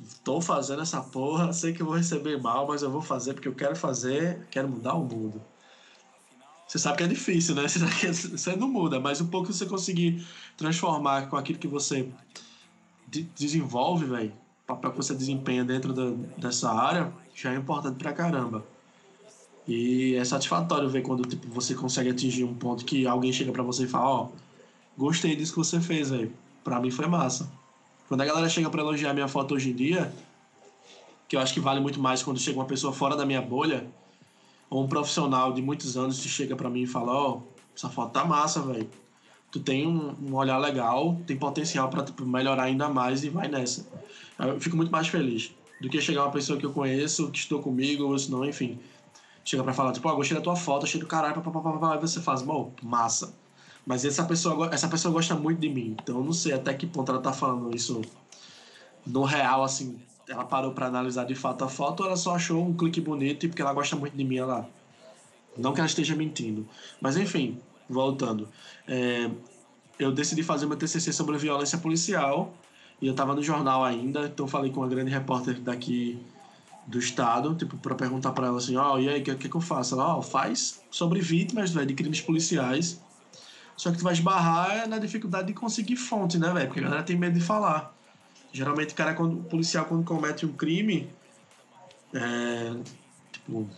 Estou fazendo essa porra, sei que vou receber mal, mas eu vou fazer porque eu quero fazer, quero mudar o mundo. Você sabe que é difícil, né? [LAUGHS] Você não muda, mas o pouco que você conseguir transformar com aquilo que você desenvolve, velho, papel que você desempenha dentro da, dessa área, já é importante pra caramba. E é satisfatório ver quando tipo, você consegue atingir um ponto que alguém chega para você e fala: Ó, oh, gostei disso que você fez, velho. Pra mim foi massa. Quando a galera chega para elogiar minha foto hoje em dia, que eu acho que vale muito mais quando chega uma pessoa fora da minha bolha, ou um profissional de muitos anos que chega para mim e fala: Ó, oh, essa foto tá massa, velho. Tu tem um, um, olhar legal, tem potencial para tipo, melhorar ainda mais e vai nessa. Eu fico muito mais feliz do que chegar uma pessoa que eu conheço, que estou comigo, ou senão, enfim. Chega para falar, tipo, ó, oh, gostei da tua foto, achei do caralho, papapá, e você faz, bom, massa. Mas essa pessoa, essa pessoa gosta muito de mim, então eu não sei até que ponto ela tá falando isso no real, assim, ela parou para analisar de fato a foto ou ela só achou um clique bonito e porque ela gosta muito de mim, ela. Não que ela esteja mentindo. Mas enfim, voltando. É, eu decidi fazer meu TCC sobre violência policial e eu estava no jornal ainda, então falei com uma grande repórter daqui do estado, tipo, para perguntar para ela assim: ó, oh, e aí, o que, que, que eu faço? Ela, ó, oh, faz sobre vítimas, velho, de crimes policiais. Só que tu vai esbarrar na dificuldade de conseguir fonte, né, velho? Porque a galera tem medo de falar. Geralmente, o cara, quando, o policial, quando comete um crime, é, tipo,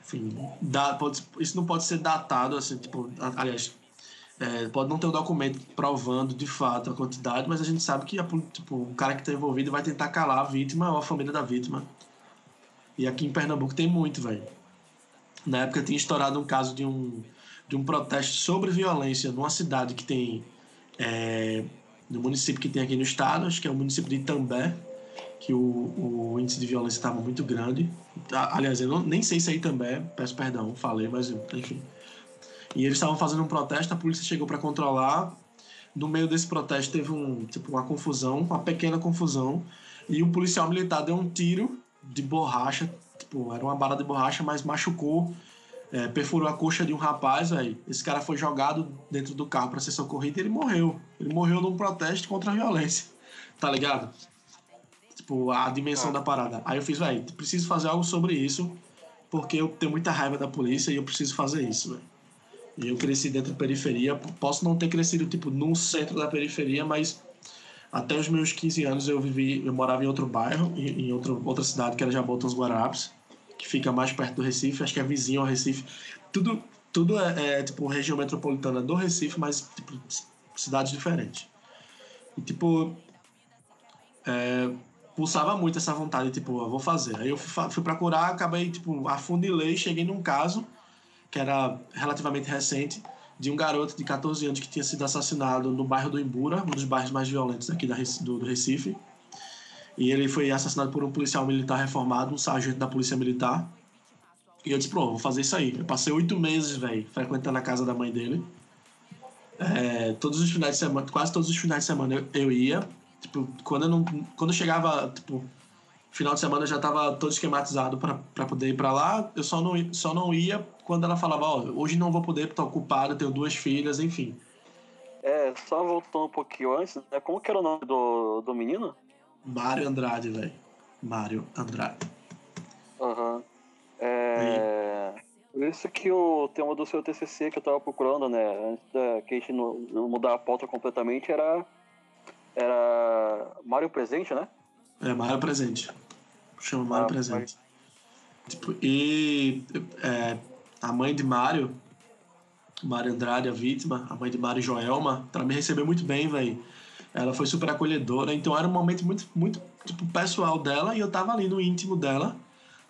enfim, dá, pode, isso não pode ser datado, assim, tipo, aliás, é, pode não ter um documento provando de fato a quantidade, mas a gente sabe que a, tipo, o cara que está envolvido vai tentar calar a vítima ou a família da vítima. E aqui em Pernambuco tem muito, velho. Na época tinha estourado um caso de um, de um protesto sobre violência numa cidade que tem é, no município que tem aqui no estado, acho que é o município de Itambé, que o, o índice de violência estava muito grande. Aliás, eu não, nem sei se é Itambé, peço perdão, falei, mas enfim. E eles estavam fazendo um protesto, a polícia chegou para controlar. No meio desse protesto teve um, tipo, uma confusão, uma pequena confusão, e o policial militar deu um tiro de borracha, tipo, era uma bala de borracha, mas machucou é, perfurou a coxa de um rapaz, velho. Esse cara foi jogado dentro do carro para ser socorrido e ele morreu. Ele morreu num protesto contra a violência. Tá ligado? Tipo, a dimensão da parada. Aí eu fiz, velho, preciso fazer algo sobre isso, porque eu tenho muita raiva da polícia e eu preciso fazer isso, velho. E eu cresci dentro da periferia. Posso não ter crescido, tipo, no centro da periferia, mas até os meus 15 anos eu vivi, eu morava em outro bairro, em, em outro, outra cidade que era Jabotão dos Guararapes que fica mais perto do Recife, acho que é vizinho ao Recife. Tudo, tudo é, é tipo região metropolitana do Recife, mas tipo, cidades diferentes. E tipo, é, pulsava muito essa vontade, tipo, eu vou fazer. Aí eu fui, fui procurar, acabei, tipo, afundilei, cheguei num caso que era relativamente recente, de um garoto de 14 anos que tinha sido assassinado no bairro do Imbura, um dos bairros mais violentos aqui da, do, do Recife. E ele foi assassinado por um policial militar reformado, um sargento da polícia militar. E eu disse, pô, vou fazer isso aí. Eu passei oito meses, velho, frequentando a casa da mãe dele. É, todos os finais de semana, quase todos os finais de semana eu, eu ia. Tipo, quando eu, não, quando eu chegava, tipo, final de semana eu já estava todo esquematizado para poder ir para lá. Eu só não, só não ia quando ela falava, ó, oh, hoje não vou poder, porque tô ocupado, tenho duas filhas, enfim.
É, só voltando um pouquinho antes, né? Como que era o nome do, do menino?
Mário Andrade, velho. Mário Andrade.
Aham. Uhum. É. Por isso que o tema do seu TCC que eu tava procurando, né? Antes da que a gente mudar a pauta completamente, era. Era. Mário Presente, né?
É, Mário Presente. Chama Mário ah, Presente. Tipo, e. É, a mãe de Mário, Mário Andrade, a vítima, a mãe de Mário Joelma, ela me recebeu muito bem, velho ela foi super acolhedora, então era um momento muito, muito tipo, pessoal dela e eu tava ali no íntimo dela,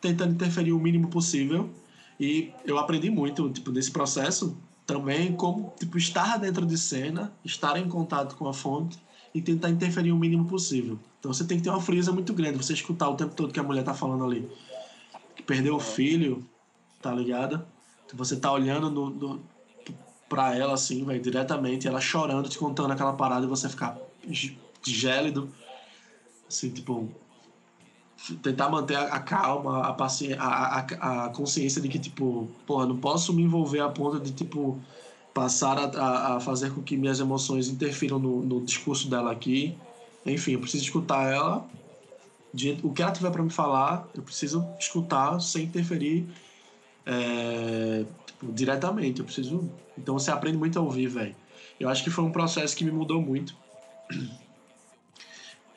tentando interferir o mínimo possível. E eu aprendi muito, tipo, desse processo também como, tipo, estar dentro de cena, estar em contato com a fonte e tentar interferir o mínimo possível. Então você tem que ter uma frieza muito grande, você escutar o tempo todo que a mulher tá falando ali. Que perdeu o filho, tá ligado? Você tá olhando no, no, pra ela assim, vai diretamente, ela chorando, te contando aquela parada e você ficar, gélido, assim, tipo, tentar manter a, calma, a, a, a, consciência de que, tipo, porra, não posso me envolver a ponto de, tipo, passar a, a fazer com que minhas emoções interfiram no, no discurso dela aqui. Enfim, eu preciso escutar ela. O que ela tiver para me falar, eu preciso escutar sem interferir é, tipo, diretamente. Eu preciso. Então você aprende muito a ouvir, velho. Eu acho que foi um processo que me mudou muito.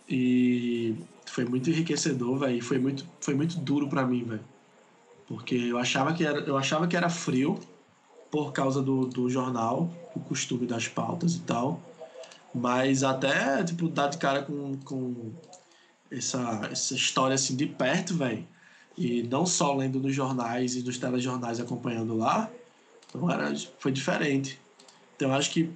E foi muito enriquecedor, velho. Foi muito, foi muito duro para mim, velho. Porque eu achava que era, eu achava que era frio por causa do, do jornal, o costume das pautas e tal. Mas até, tipo, dar de cara com, com essa, essa história assim de perto, velho. E não só lendo nos jornais e nos telejornais acompanhando lá, então era, foi diferente. Então acho que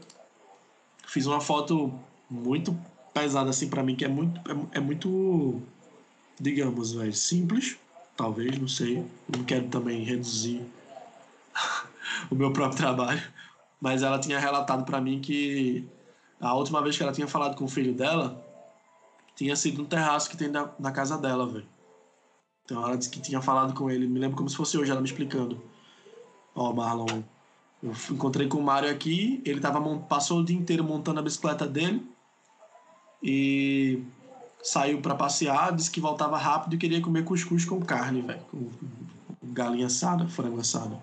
fiz uma foto muito pesada assim para mim, que é muito, é, é muito, digamos, véio, simples, talvez, não sei. Não quero também reduzir [LAUGHS] o meu próprio trabalho, mas ela tinha relatado para mim que a última vez que ela tinha falado com o filho dela tinha sido no terraço que tem na, na casa dela, velho. Então ela disse que tinha falado com ele, me lembro como se fosse hoje ela me explicando. Ó, oh, Marlon, eu encontrei com o Mário aqui, ele tava, passou o dia inteiro montando a bicicleta dele e saiu para passear, disse que voltava rápido e queria comer cuscuz com carne, velho, com galinha assada, frango assado.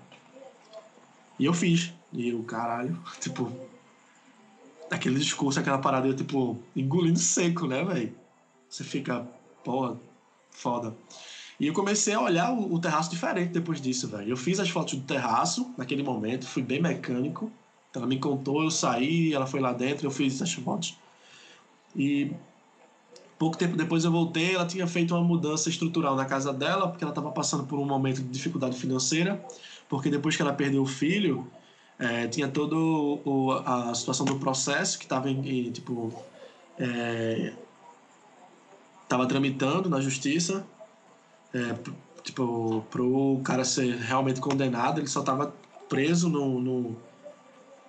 E eu fiz. E o caralho, [LAUGHS] tipo, aquele discurso, aquela parada, eu, tipo, engolindo seco, né, velho? Você fica, pô, foda. E eu comecei a olhar o, o terraço diferente depois disso, velho. Eu fiz as fotos do terraço naquele momento, fui bem mecânico. Ela me contou, eu saí, ela foi lá dentro, eu fiz as fotos. E pouco tempo depois eu voltei, ela tinha feito uma mudança estrutural na casa dela, porque ela estava passando por um momento de dificuldade financeira, porque depois que ela perdeu o filho, é, tinha toda a situação do processo que estava em, tipo, estava é, tramitando na justiça é, tipo, pro cara ser realmente condenado, ele só tava preso no. no,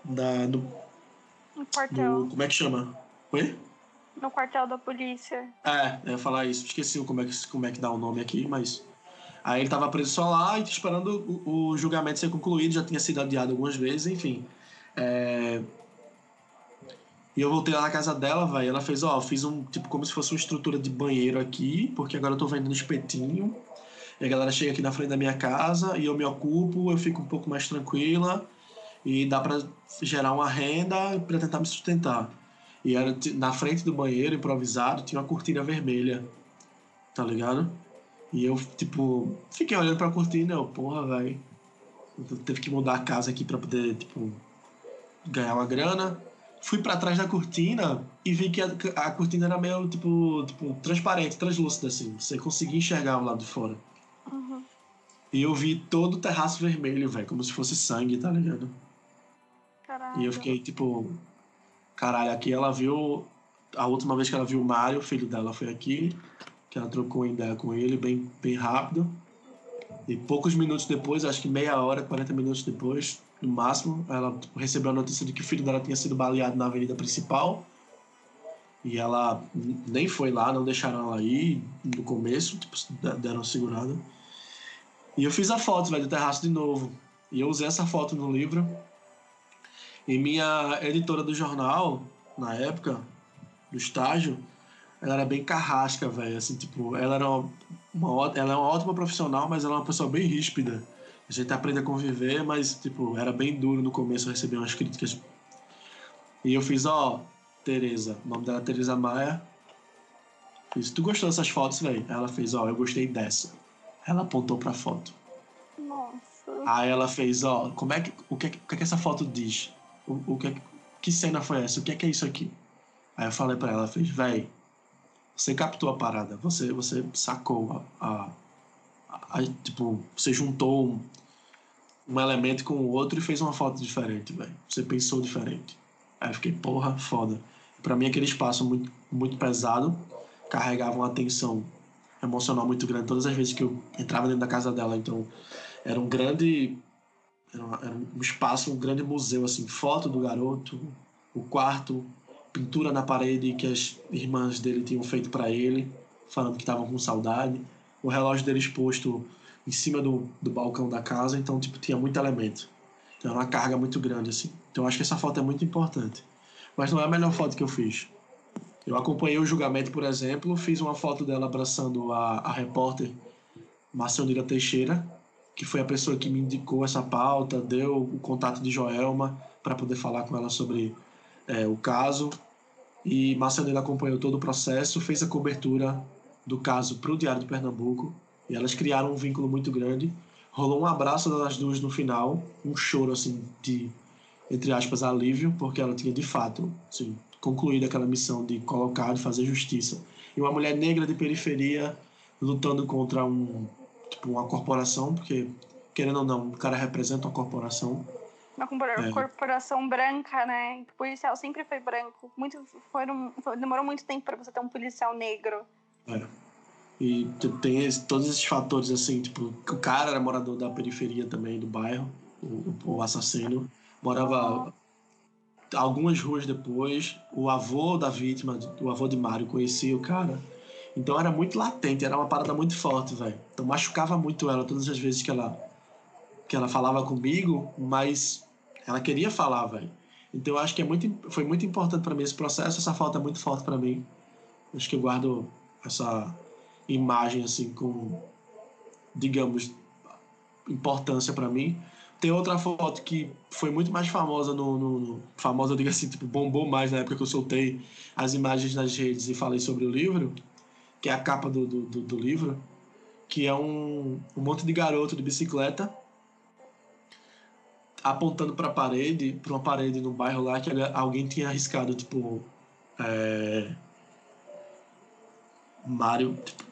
na, no,
no.
No, como é que chama? Oi?
No quartel da polícia.
É, eu ia falar isso. Esqueci como é que, como é que dá o nome aqui, mas. Aí ele tava preso só lá e esperando o, o julgamento ser concluído, já tinha sido adiado algumas vezes, enfim. É... E eu voltei lá na casa dela, velho. Ela fez, ó, fiz um, tipo, como se fosse uma estrutura de banheiro aqui, porque agora eu tô vendendo espetinho. E a galera chega aqui na frente da minha casa e eu me ocupo, eu fico um pouco mais tranquila e dá para gerar uma renda para tentar me sustentar. E era na frente do banheiro, improvisado, tinha uma cortina vermelha, tá ligado? E eu, tipo, fiquei olhando pra cortina e eu, porra, velho. Teve que mudar a casa aqui para poder, tipo, ganhar uma grana fui para trás da cortina e vi que a, a, cortina era meio tipo, tipo transparente, translúcida assim. Você conseguia enxergar o lado de fora. Uhum. E eu vi todo o terraço vermelho, velho, como se fosse sangue, tá ligado?
Caralho.
E eu fiquei tipo, caralho, aqui ela viu a última vez que ela viu o Mário, o filho dela foi aqui, que ela trocou ideia com ele bem bem rápido. E poucos minutos depois, acho que meia hora, 40 minutos depois, no máximo. Ela tipo, recebeu a notícia de que o filho dela tinha sido baleado na avenida principal. E ela nem foi lá, não deixaram ela ir no começo, tipo, deram segurada. E eu fiz a foto, velho, do terraço de novo. E eu usei essa foto no livro. E minha editora do jornal, na época, do estágio, ela era bem carrasca, velho. Assim, tipo, ela era uma, uma, ela é uma ótima profissional, mas ela é uma pessoa bem ríspida a gente aprende a conviver, mas, tipo, era bem duro no começo receber umas críticas. E eu fiz, ó, Tereza, o nome dela é Tereza Maia. Fiz, tu gostou dessas fotos, velho? Ela fez, ó, eu gostei dessa. Ela apontou pra foto.
Nossa.
Aí ela fez, ó, como é que, o que, o que, é que essa foto diz? O, o que, que cena foi essa? O que é que é isso aqui? Aí eu falei pra ela, fez, velho, você captou a parada, você, você sacou a, a, a tipo, você juntou um elemento com o outro e fez uma foto diferente, velho. Você pensou diferente. Aí eu fiquei, porra, foda. Para mim, aquele espaço muito, muito pesado carregava uma tensão emocional muito grande todas as vezes que eu entrava dentro da casa dela. Então, era um grande. Era, um espaço, um grande museu, assim. Foto do garoto, o quarto, pintura na parede que as irmãs dele tinham feito para ele, falando que estavam com saudade. O relógio dele exposto em cima do, do balcão da casa, então tipo tinha muito elemento. Então era uma carga muito grande assim. Então acho que essa foto é muito importante. Mas não é a melhor foto que eu fiz. Eu acompanhei o julgamento, por exemplo, fiz uma foto dela abraçando a, a repórter Marcionira Teixeira, que foi a pessoa que me indicou essa pauta, deu o contato de Joelma para poder falar com ela sobre é, o caso. E Marcionira acompanhou todo o processo, fez a cobertura do caso para o Diário de Pernambuco e elas criaram um vínculo muito grande. Rolou um abraço das duas no final, um choro assim de entre aspas alívio, porque ela tinha de fato assim, concluído aquela missão de colocar, de fazer justiça. E uma mulher negra de periferia lutando contra um, tipo, uma corporação, porque, querendo ou não, o cara representa uma corporação.
Uma
É.
corporação branca, né? O policial sempre foi branco. Muito, foram, foi- demorou muito tempo pra você ter um policial negro.
É. E tem esse- todos esses fatores, assim, tipo, o cara era morador da periferia também, do bairro, o, o assassino. Morava algumas ruas depois. O avô da vítima, o avô de Mário, conhecia o cara. Então era muito latente, era uma parada muito forte, velho. Então machucava muito ela todas as vezes que ela, que ela falava comigo, mas ela queria falar, velho. Então eu acho que é muito, foi muito importante para mim esse processo, essa falta é muito forte para mim. Acho que eu guardo essa imagem assim com, digamos, importância para mim. Tem outra foto que foi muito mais famosa no, no, no- famosa, eu digo assim, tipo, bombou mais na época que eu soltei as imagens nas redes e falei sobre o livro, que é a capa do, do, do, do livro, que é um, um monte de garoto de bicicleta apontando para a parede, para uma parede no bairro lá que alguém tinha arriscado, tipo, é, Mario, tipo,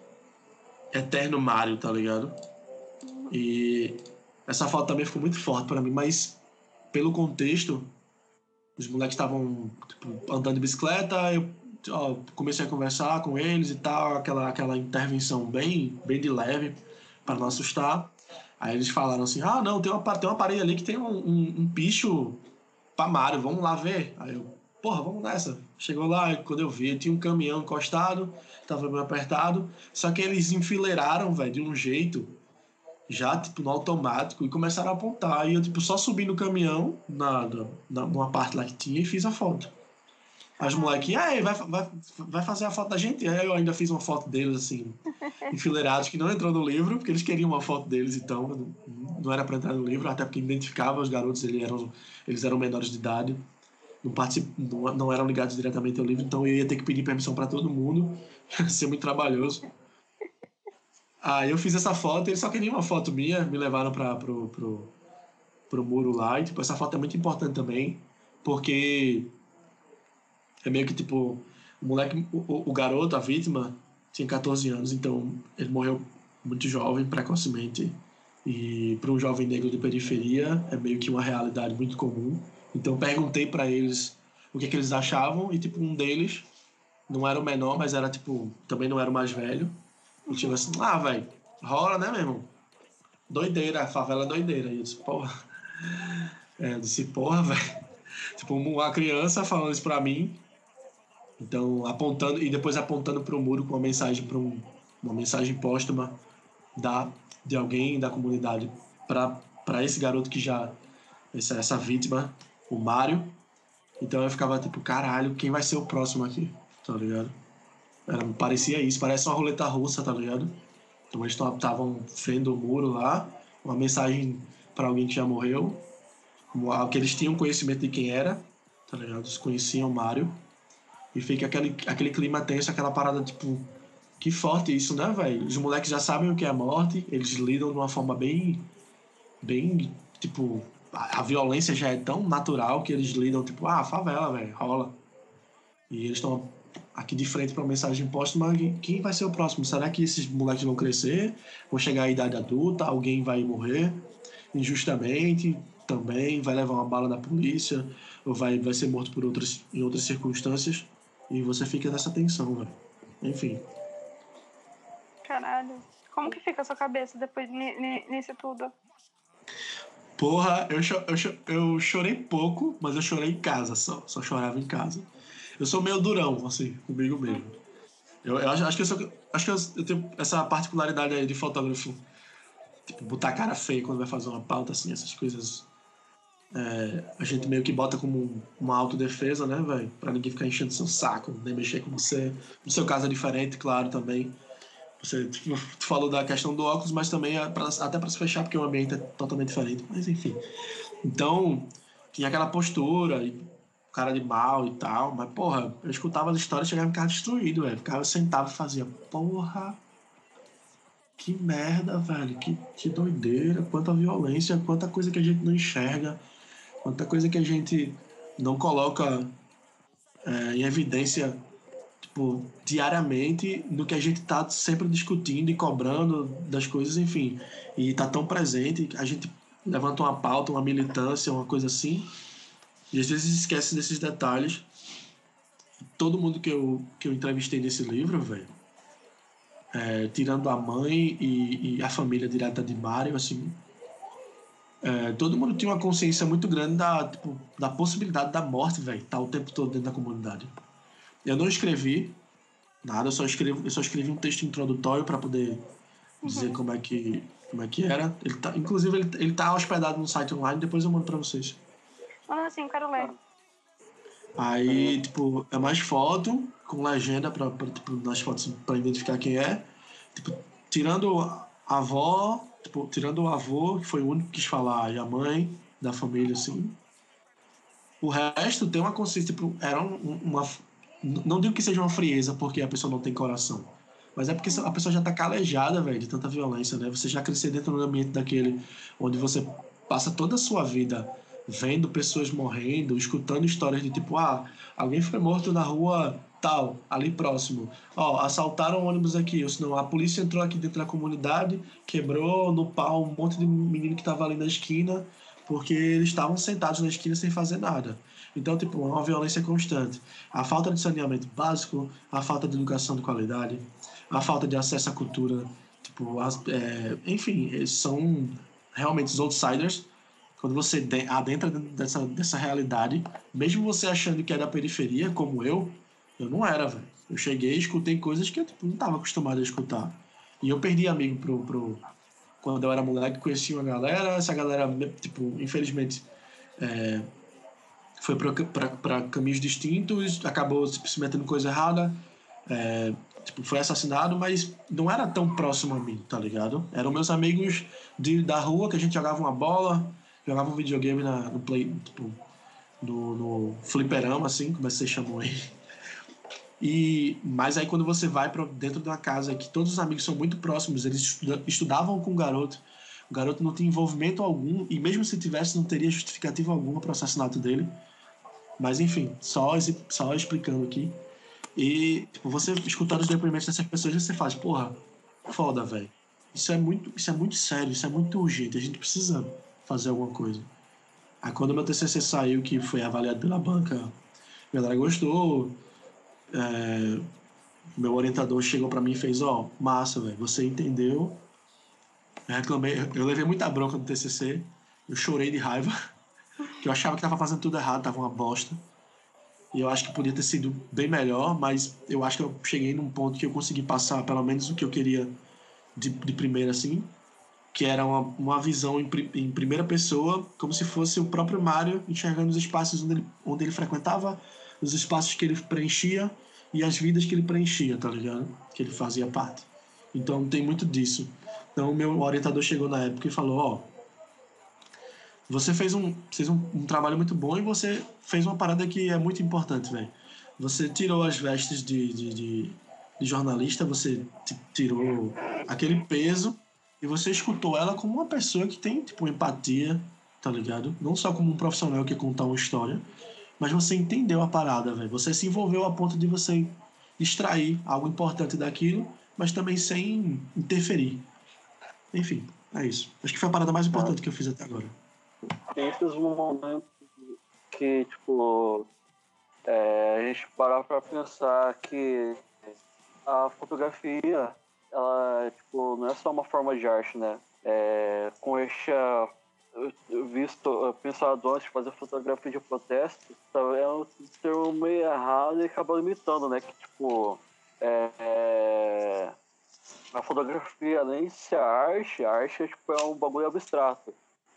Eterno Mario, tá ligado? E essa foto também ficou muito forte para mim, mas pelo contexto, os moleques estavam tipo, andando de bicicleta, eu ó, comecei a conversar com eles e tal, aquela, aquela intervenção bem, bem de leve para não assustar. Aí eles falaram assim: ah, não, tem uma, tem uma parede ali que tem um, um, um bicho pra Mário, vamos lá ver. Aí eu, porra, vamos nessa. Chegou lá, quando eu vi, tinha um caminhão encostado, tava meio apertado, só que eles enfileiraram, velho, de um jeito, já, tipo, no automático, e começaram a apontar. E eu, tipo, só subi no caminhão, na, na- numa parte lá que tinha, e fiz a foto. As molequinhas, aí, vai, vai, vai fazer a foto da gente? Aí eu ainda fiz uma foto deles, assim, [LAUGHS] enfileirados, que não entrou no livro, porque eles queriam uma foto deles, então não, não era para entrar no livro, até porque identificava os garotos, eles eram, eles eram menores de idade, não, particip, não, não eram ligados diretamente ao livro, então eu ia ter que pedir permissão para todo mundo, ia [LAUGHS] ser muito trabalhoso. Aí eu fiz essa foto, eles só queriam uma foto minha, me levaram para pro, pro, pro muro lá, e tipo, essa foto é muito importante também, porque é meio que tipo, o moleque, o, o- garoto, a vítima, tinha 14 anos, então ele morreu muito jovem, precocemente. E para um jovem negro de periferia é meio que uma realidade muito comum. Então perguntei para eles o que, que eles achavam e tipo um deles não era o menor, mas era tipo também não era o mais velho. E tipo assim, ah, velho, rola, né, meu irmão? Doideira, a favela é doideira. E eu disse, porra. É, eu disse, porra, velho. [LAUGHS] Tipo, uma criança falando isso pra mim, então, apontando e depois apontando para o muro com uma mensagem para um, uma mensagem póstuma da de alguém da comunidade para esse garoto que já essa, essa vítima, o Mário. Então eu ficava tipo, caralho, quem vai ser o próximo aqui? Tá ligado? Era, parecia isso, parece uma roleta russa, tá ligado? Então eles estavam vendo o muro lá, uma mensagem para alguém que já morreu, que eles tinham conhecimento de quem era, tá ligado? Eles conheciam o Mário. E fica aquele, aquele clima tenso, aquela parada, tipo, que forte isso, né, velho? Os moleques já sabem o que é a morte, eles lidam de uma forma bem. bem. tipo. A, a violência já é tão natural que eles lidam, tipo, ah, favela, velho, rola. E eles estão aqui de frente para uma mensagem póstuma: quem- vai ser o próximo? Será que esses moleques vão crescer? Vão chegar à idade adulta? Alguém vai morrer injustamente? Também vai levar uma bala da polícia? Ou vai, vai ser morto por outras, em outras circunstâncias? E você fica nessa tensão, velho. Enfim.
Caralho. Como que fica a sua cabeça depois ni- ni- nisso tudo?
Porra, eu, cho- eu, cho- eu chorei pouco, mas eu chorei em casa só. Só chorava em casa. Eu sou meio durão, assim, comigo mesmo. Eu, eu acho, acho que eu sou. Acho que eu, eu tenho essa particularidade aí de fotógrafo. Tipo, botar a cara feia quando vai fazer uma pauta, assim, essas coisas. É, a gente meio que bota como um- uma autodefesa, né, velho? Pra ninguém ficar enchendo seu saco, nem mexer com você. No seu caso é diferente, claro, também. Você tipo, tu falou da questão do óculos, mas também é pra- até para se fechar, porque o ambiente é totalmente diferente. Mas enfim. Então, tinha aquela postura, e cara de mal e tal. Mas, porra, eu escutava as histórias e chegava em casa destruído, velho. Ficava sentado e fazia, porra. Que merda, velho. Que, que doideira. Quanta violência, quanta coisa que a gente não enxerga. Quanta coisa que a gente não coloca é, em evidência tipo, diariamente no que a gente tá sempre discutindo e cobrando das coisas, enfim. E tá tão presente, a gente levanta uma pauta, uma militância, uma coisa assim, e às vezes esquece desses detalhes. Todo mundo que eu, que eu entrevistei nesse livro, velho, é, tirando a mãe e, e, a família direta de Mário, assim, é, todo mundo tinha uma consciência muito grande da, tipo, da possibilidade da morte, velho, estar tá o tempo todo dentro da comunidade. Eu não escrevi nada, eu só escrevi, eu só escrevi um texto introdutório para poder dizer uhum. como é que como é que era. Ele tá, inclusive ele, ele tá hospedado no site online, depois eu mando para vocês.
Ah, sim, quero ler.
Aí, tipo, é mais foto com legenda para tipo, nas fotos para identificar quem é. Tipo, tirando a avó, tipo, tirando o avô, que foi o único que quis falar, e a mãe da família, assim. O resto tem uma consciência, tipo, era uma. Não digo que seja uma frieza porque a pessoa não tem coração. Mas é porque a pessoa já tá calejada, velho, de tanta violência, né? Você já crescer dentro do ambiente daquele onde você passa toda a sua vida vendo pessoas morrendo, escutando histórias de tipo, ah, alguém foi morto na rua tal, ali próximo. Ó, assaltaram ônibus aqui, ou senão a polícia entrou aqui dentro da comunidade, quebrou no pau um monte de menino que tava ali na esquina, porque eles estavam sentados na esquina sem fazer nada. Então, tipo, uma violência constante. A falta de saneamento básico, a falta de educação de qualidade, a falta de acesso à cultura, tipo, as, é, enfim, são realmente os outsiders quando você adentra dessa, dessa realidade, mesmo você achando que é da periferia, como eu, eu não era, velho. Eu cheguei e escutei coisas que eu tipo, não estava acostumado a escutar. E eu perdi amigo pro, pro... Quando eu era moleque, conheci uma galera, essa galera, tipo, infelizmente, é... foi para caminhos distintos, acabou se metendo coisa errada, é... tipo, foi assassinado, mas não era tão próximo a mim, tá ligado? Eram meus amigos de, da rua, que a gente jogava uma bola, jogava um videogame na, no Play, tipo, no, no fliperama, assim, como é você chamou aí. E, mas aí quando você vai para dentro de uma casa que todos os amigos são muito próximos, eles estuda, estudavam com o garoto, o garoto não tinha envolvimento algum, e mesmo se tivesse, não teria justificativa alguma para o assassinato dele. Mas enfim, só, só explicando aqui. E tipo, você escutando os depoimentos dessas pessoas, você faz, porra, foda, velho. Isso é muito, isso é muito sério, isso é muito urgente. A gente precisa fazer alguma coisa. Aí quando meu TCC saiu, que foi avaliado pela banca, a galera gostou. É, meu orientador chegou para mim e fez, ó, oh, massa, velho, você entendeu. Eu reclamei, eu levei muita bronca do TCC, eu chorei de raiva, [LAUGHS] que eu achava que tava fazendo tudo errado, tava uma bosta. E eu acho que podia ter sido bem melhor, mas eu acho que eu cheguei num ponto que eu consegui passar pelo menos o que eu queria de, de primeira, assim que era uma, uma visão em, em, primeira pessoa, como se fosse o próprio Mario enxergando os espaços onde ele, onde ele frequentava, os espaços que ele preenchia e as vidas que ele preenchia, tá ligado? Que ele fazia parte. Então tem muito disso. Então o meu orientador chegou na época e falou: Ó, oh, você fez, um, fez um, um, trabalho muito bom e você fez uma parada que é muito importante, velho. Você tirou as vestes de, de, de, de jornalista, você tirou aquele peso e você escutou ela como uma pessoa que tem, tipo, empatia, tá ligado? Não só como um profissional que conta uma história, mas você entendeu a parada, velho. Você se envolveu a ponto de você extrair algo importante daquilo, mas também sem interferir. Enfim, é isso. Acho que foi a parada mais importante que eu fiz até agora.
Tem esses momentos que, tipo, é, a gente parar pra pensar que a fotografia ela tipo, não é só uma forma de arte, né? É, com este visto, pensado antes de fazer fotografia de protesto, é um termo meio errado e acaba limitando, né? Que tipo, é, é, a fotografia, além de ser arte, a arte é, tipo, é um bagulho abstrato.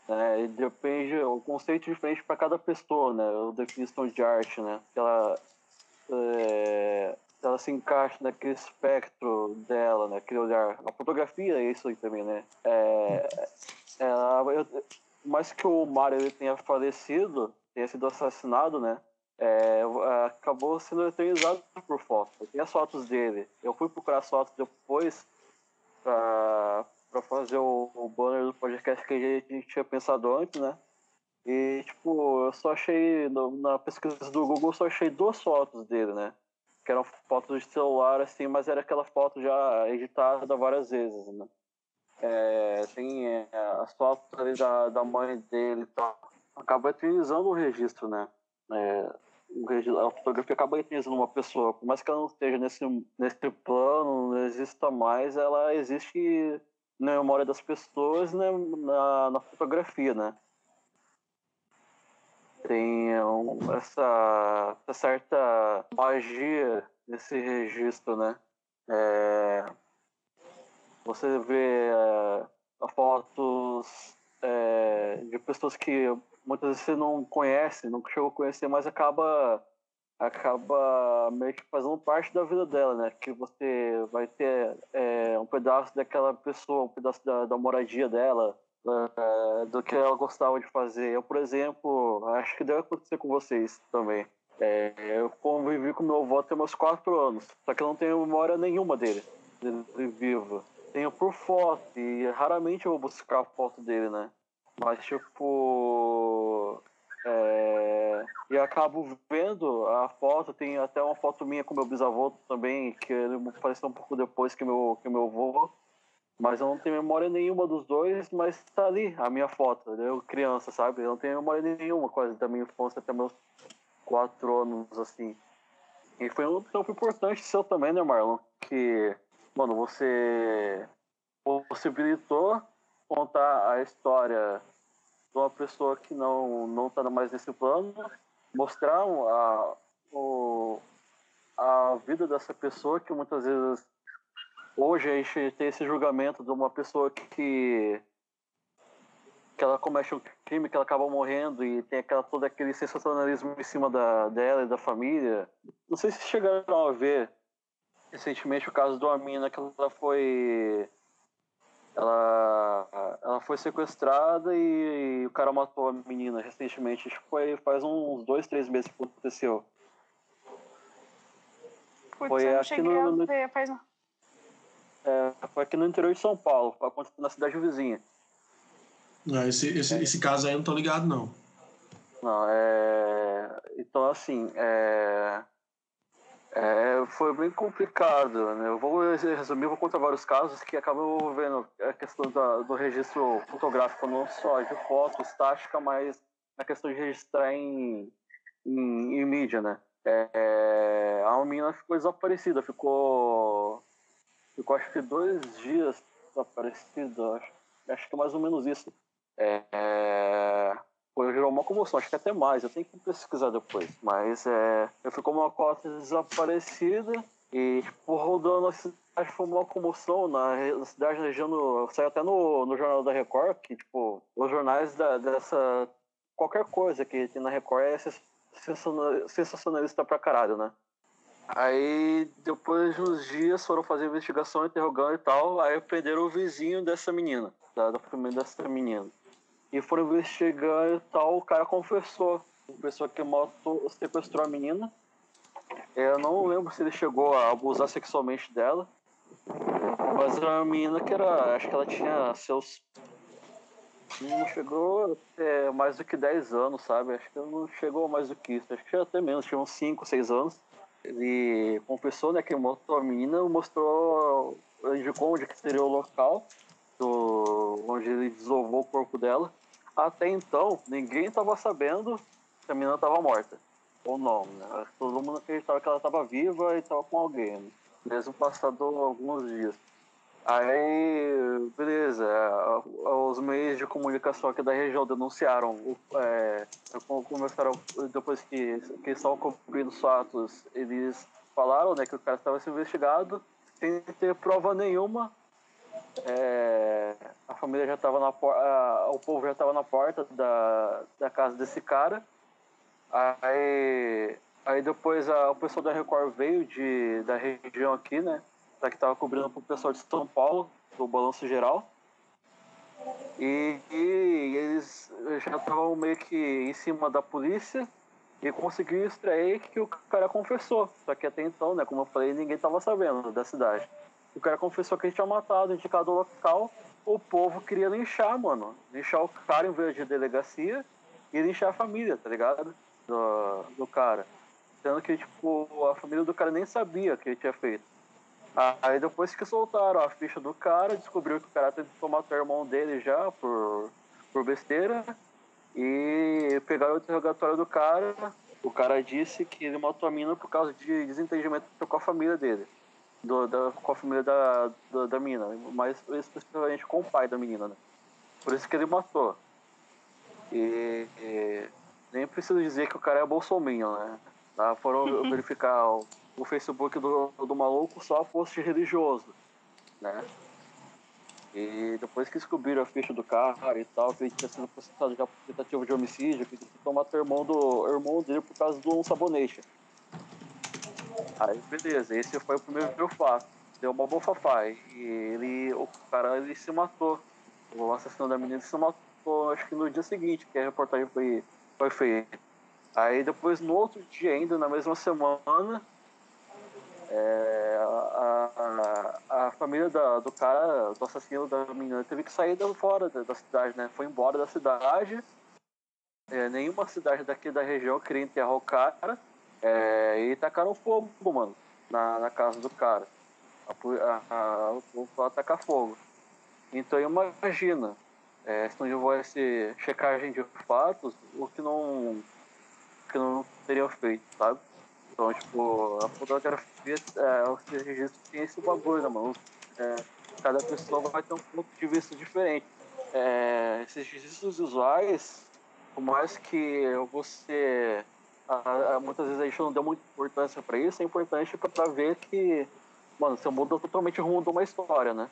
Né? E depende, o conceito é diferente para cada pessoa, né? A definição de arte, né? Ela, é, ela se encaixa naquele espectro dela, naquele olhar. A fotografia é isso aí também, né? É, ela, eu, mais que o Mário ele tenha falecido, tenha sido assassinado, né? É, acabou sendo eternizado por foto. Tem as fotos dele. Eu fui procurar as fotos depois para fazer o, o, banner do podcast que a gente tinha pensado antes, né? E, tipo, eu só achei, no, na pesquisa do Google, eu só achei duas fotos dele, né? que eram fotos de celular, assim, mas era aquela foto já editada várias vezes, né? É, tem é, as fotos ali da, da mãe dele e tal. Acaba eternizando o registro, né? É, o registro, a fotografia acaba eternizando uma pessoa. Por mais que ela não esteja nesse, nesse plano, não exista mais, ela existe na memória das pessoas né, na, na fotografia, né? Tem um, essa, essa certa magia nesse registro, né? É, você vê é, fotos é, de pessoas que muitas vezes você não conhece, não chegou a conhecer, mas acaba acaba meio que fazendo parte da vida dela, né? Que você vai ter é, um pedaço daquela pessoa, um pedaço da, da moradia dela, é, do que ela gostava de fazer. Eu, por exemplo, acho que deve acontecer com vocês também. É, eu convivi com meu avô até meus quatro anos, só que eu não tenho memória nenhuma dele, dele vivo. Tenho por foto e raramente eu vou buscar a foto dele, né? Mas, tipo. É, e acabo vendo a foto, tem até uma foto minha com meu bisavô também, que ele apareceu um pouco depois que meu, que meu avô. Mas eu não tenho memória nenhuma dos dois, mas tá ali a minha foto, eu criança, sabe? Eu não tenho memória nenhuma quase da minha infância até meus quatro anos, assim. E foi um tempo importante seu também, né, Marlon? Que, mano, você possibilitou contar a história de uma pessoa que não não está mais nesse plano, mostrar a, o, a vida dessa pessoa que muitas vezes hoje a gente tem esse julgamento de uma pessoa que que ela comete um crime, que ela acaba morrendo e tem aquela, todo aquele sensacionalismo em cima da, dela e da família. Não sei se chegaram a ver recentemente o caso de uma mina que ela foi ela, ela foi sequestrada e, e, o cara matou a menina recentemente. Acho que foi faz uns dois, três meses que aconteceu.
Putz, foi aqui no, no ver, faz...
é, foi aqui no interior de São Paulo, aconteceu na cidade vizinha.
Não, esse, esse, é. esse caso aí eu não tô ligado, não.
Não, é. Então, assim, é. É, foi bem complicado. Né? Eu vou resumir, vou contar vários casos que acabam envolvendo a questão da, do registro fotográfico, não só de foto estática, mas a questão de registrar em, em, em mídia, né? É, a menina ficou desaparecida, ficou, ficou acho que dois dias desaparecida, acho, acho que é mais ou menos isso. É, foi, gerou uma comoção, acho que até mais, eu tenho que pesquisar depois. Mas é, eu fui como uma cota desaparecida e tipo, rodando a cidade foi uma comoção na, na cidade, região, saiu até no, no Jornal da Record, que tipo, os jornais da, dessa. qualquer coisa que tem na Record é sensacionalista pra caralho, né? Aí, depois de uns dias, foram fazer investigação, interrogando e tal. Aí prenderam o vizinho dessa menina, da, da família dessa menina. E foram investigar e tal, o cara confessou. Pessoa que matou, sequestrou a menina. Eu não lembro se ele chegou a abusar sexualmente dela. Mas era uma menina que era. Acho que ela tinha seus. Não chegou é, mais do que 10 anos, sabe? Acho que não chegou mais do que isso. Acho que até menos, tinha uns 5, 6 anos. Ele confessou, né, que matou a menina, mostrou, indicou onde que seria o local do, onde ele desovou o corpo dela. Até então, ninguém estava sabendo que a menina estava morta. Ou não, né? Todo mundo acreditava que ela estava viva e estava com alguém, né? mesmo passado alguns dias. Aí, beleza, os meios de comunicação aqui da região denunciaram, é, começaram, depois que, que estavam cumprindo os fatos, eles falaram né, que o cara estava sendo investigado, sem ter prova nenhuma, é, a família já estava na porta, o povo já estava na porta da, da casa desse cara. Aí, aí depois a, o pessoal da Record veio de, da região aqui, né? Que estava cobrindo para o pessoal de São Paulo, do Balanço Geral. E, e eles já estavam meio que em cima da polícia e conseguiu extrair que o cara confessou. Só que até então, né, como eu falei, ninguém estava sabendo da cidade. O cara confessou que ele tinha matado, indicado o local. O povo queria linchar, mano. Linchar o cara em vez de delegacia e linchar a família, tá ligado? Do, do cara. Sendo que, tipo, a família do cara nem sabia que ele tinha feito. Aí depois que soltaram a ficha do cara, descobriu que o cara tentou matar o irmão dele já por, por besteira. E pegaram o interrogatório do cara. O cara disse que ele matou a mina por causa de desentendimento com a família dele. Do, da, com a família da, da, da mina. Mas especificamente com o pai da menina, né? Por isso que ele matou. E, e nem preciso dizer que o cara é bolsominion, né? Tá? Foram [LAUGHS] verificar o, o, Facebook do, do maluco só post religioso, né? E depois que descobriram a ficha do cara e tal, que ele tinha sido processado já por tentativa de homicídio, que ele tentou matar o irmão, do, irmão dele por causa de um sabonete. Aí, beleza, esse foi o primeiro fato. Deu uma bofafá. E ele, o cara, ele se matou. O assassino da menina se matou, acho que no dia seguinte que a reportagem foi, foi feita. Aí depois, no outro dia ainda, na mesma semana, é, a, a, a, família da, do cara, do assassino da menina, teve que sair da, fora da, da cidade, né? Foi embora da cidade. É, nenhuma cidade daqui da região queria enterrar o cara. É, e tacaram fogo, mano, na, na casa do cara. A, a, o povo atacar fogo. Então imagina, é, se não houvesse checagem de fatos, o que não, que não teriam feito, sabe? Então, tipo, a fotografia, é, os registros tem esse bagulho, né, mano? É, cada pessoa vai ter um ponto de vista diferente. É, esses registros visuais, por mais que você. Muitas vezes a gente não deu muita importância para isso, é importante para ver que, mano, você muda totalmente o rumo de uma história, né?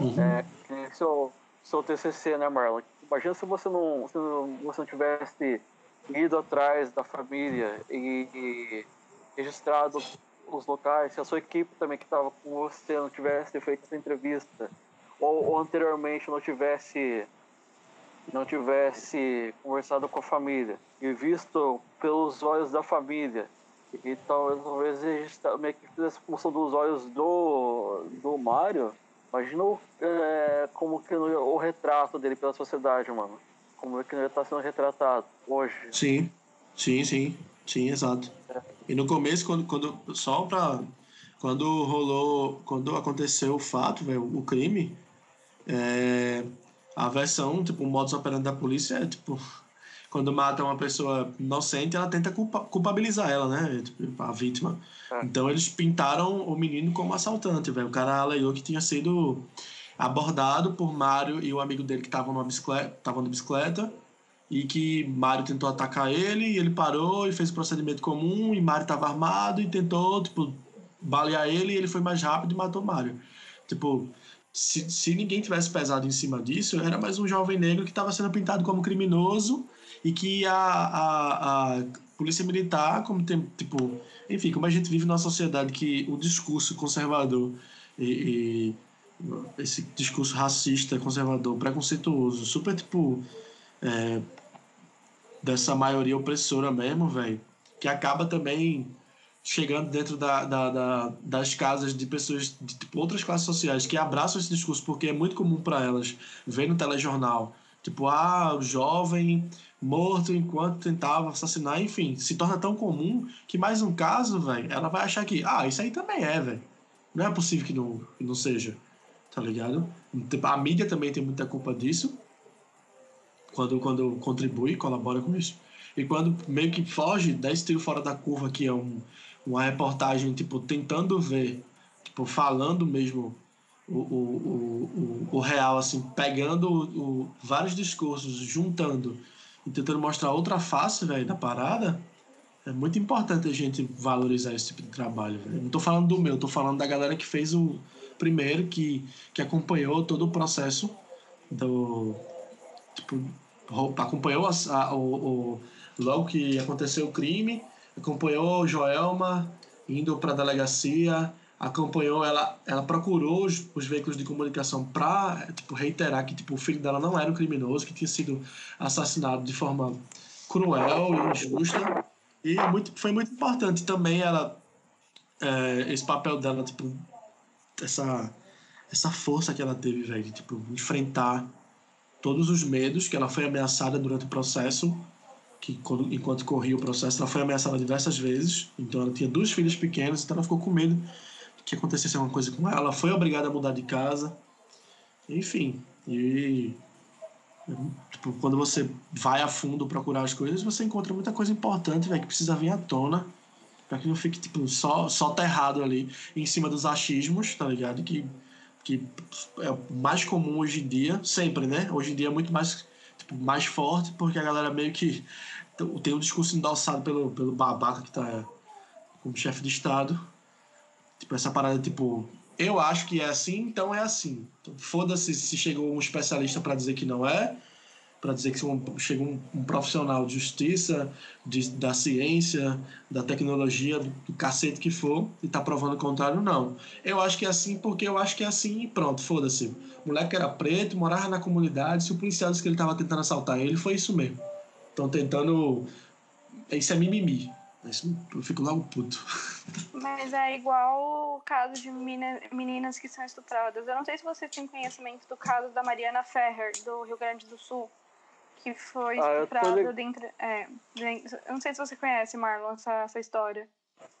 Uhum. É, seu, seu TCC, né, Marlon? Imagina se você não, se você não tivesse ido atrás da família e, e registrado os locais, se a sua equipe também que estava com você não tivesse feito essa entrevista, ou, ou, anteriormente não tivesse não tivesse conversado com a família e visto pelos olhos da família e talvez, talvez registrar, meio que fizesse função dos olhos do, do Mário, imagina é, como que o retrato dele pela sociedade, mano. Como é que ele está sendo retratado hoje.
Sim, sim, sim. Sim, exato. E no começo, quando, quando só para quando rolou, quando aconteceu o fato, véio, o crime, é, a versão, tipo, o modus operandi da polícia é, tipo, quando mata uma pessoa inocente, ela tenta culpa, culpabilizar ela, né? Tipo, a vítima. É. Então eles pintaram o menino como assaltante, velho. O cara alegou que tinha sido abordado por Mário e o amigo dele que estavam numa bicicleta, estavam na bicicleta e que Mário tentou atacar ele e ele parou e fez o procedimento comum e Mário estava armado e tentou, tipo, balear ele e ele foi mais rápido e matou Mário. Tipo, se, se ninguém tivesse pesado em cima disso, era mais um jovem negro que estava sendo pintado como criminoso e que a, a, a polícia militar, como tem, tipo, enfim, como a gente vive numa sociedade que o discurso conservador e, e esse discurso racista, conservador, preconceituoso, super, tipo, é, dessa maioria opressora mesmo, velho, que acaba também chegando dentro da, da, da, das casas de pessoas de tipo, outras classes sociais que abraçam esse discurso porque é muito comum para elas ver no telejornal, tipo, ah, o jovem morto enquanto tentava assassinar, enfim, se torna tão comum que mais um caso, velho, ela vai achar que, ah, isso aí também é, velho. Não é possível que não, que não seja, tá ligado? Tipo, a mídia também tem muita culpa disso quando, quando contribui, colabora com isso. E quando meio que foge, dá esse tiro fora da curva, que é um, uma reportagem, tipo, tentando ver, tipo, falando mesmo o, o, o, o real, assim, pegando o, vários discursos, juntando e tentando mostrar outra face, velho, da parada, é muito importante a gente valorizar esse tipo de trabalho, velho. Não tô falando do meu, tô falando da galera que fez o primeiro, que, que acompanhou todo o processo do, tipo, acompanhou a, a, o, o, logo que aconteceu o crime, acompanhou Joelma indo para a delegacia, acompanhou ela, ela procurou os, os veículos de comunicação para tipo, reiterar que tipo, o filho dela não era um criminoso, que tinha sido assassinado de forma cruel e injusta. E muito, foi muito importante também ela é, esse papel dela, tipo, essa, essa força que ela teve, velho, tipo, enfrentar todos os medos que ela foi ameaçada durante o processo, que enquanto corria o processo, ela foi ameaçada diversas vezes. Então ela tinha duas filhas pequenas, então ela ficou com medo que acontecesse alguma coisa com ela. Ela foi obrigada a mudar de casa. Enfim, e tipo, quando você vai a fundo procurar as coisas, você encontra muita coisa importante, véio, que precisa vir à tona para que não fique tipo só só terrado ali em cima dos achismos, tá ligado? Que que é o mais comum hoje em dia, sempre, né? Hoje em dia é muito mais tipo, mais forte porque a galera meio que tem um discurso endossado pelo pelo babaca que tá como chefe de estado. Tipo essa parada tipo eu acho que é assim, então é assim. Então, Foda-se se chegou um especialista para dizer que não é, para dizer que um, chega um, um, profissional de justiça, de, da ciência, da tecnologia, do, do cacete que for, e tá provando o contrário, não. Eu acho que é assim porque eu acho que é assim e pronto, foda-se. O moleque era preto, morava na comunidade, se o policial disse que ele tava tentando assaltar ele, foi isso mesmo. Estão tentando. Isso é mimimi. Eu fico logo puto. [LAUGHS]
Mas é igual o caso de meninas que são estupradas. Eu não sei se vocês têm conhecimento do caso da Mariana Ferrer, do Rio Grande do Sul, que foi estuprada ah, dentro. É, eu não sei se você conhece, Marlon, essa, essa história.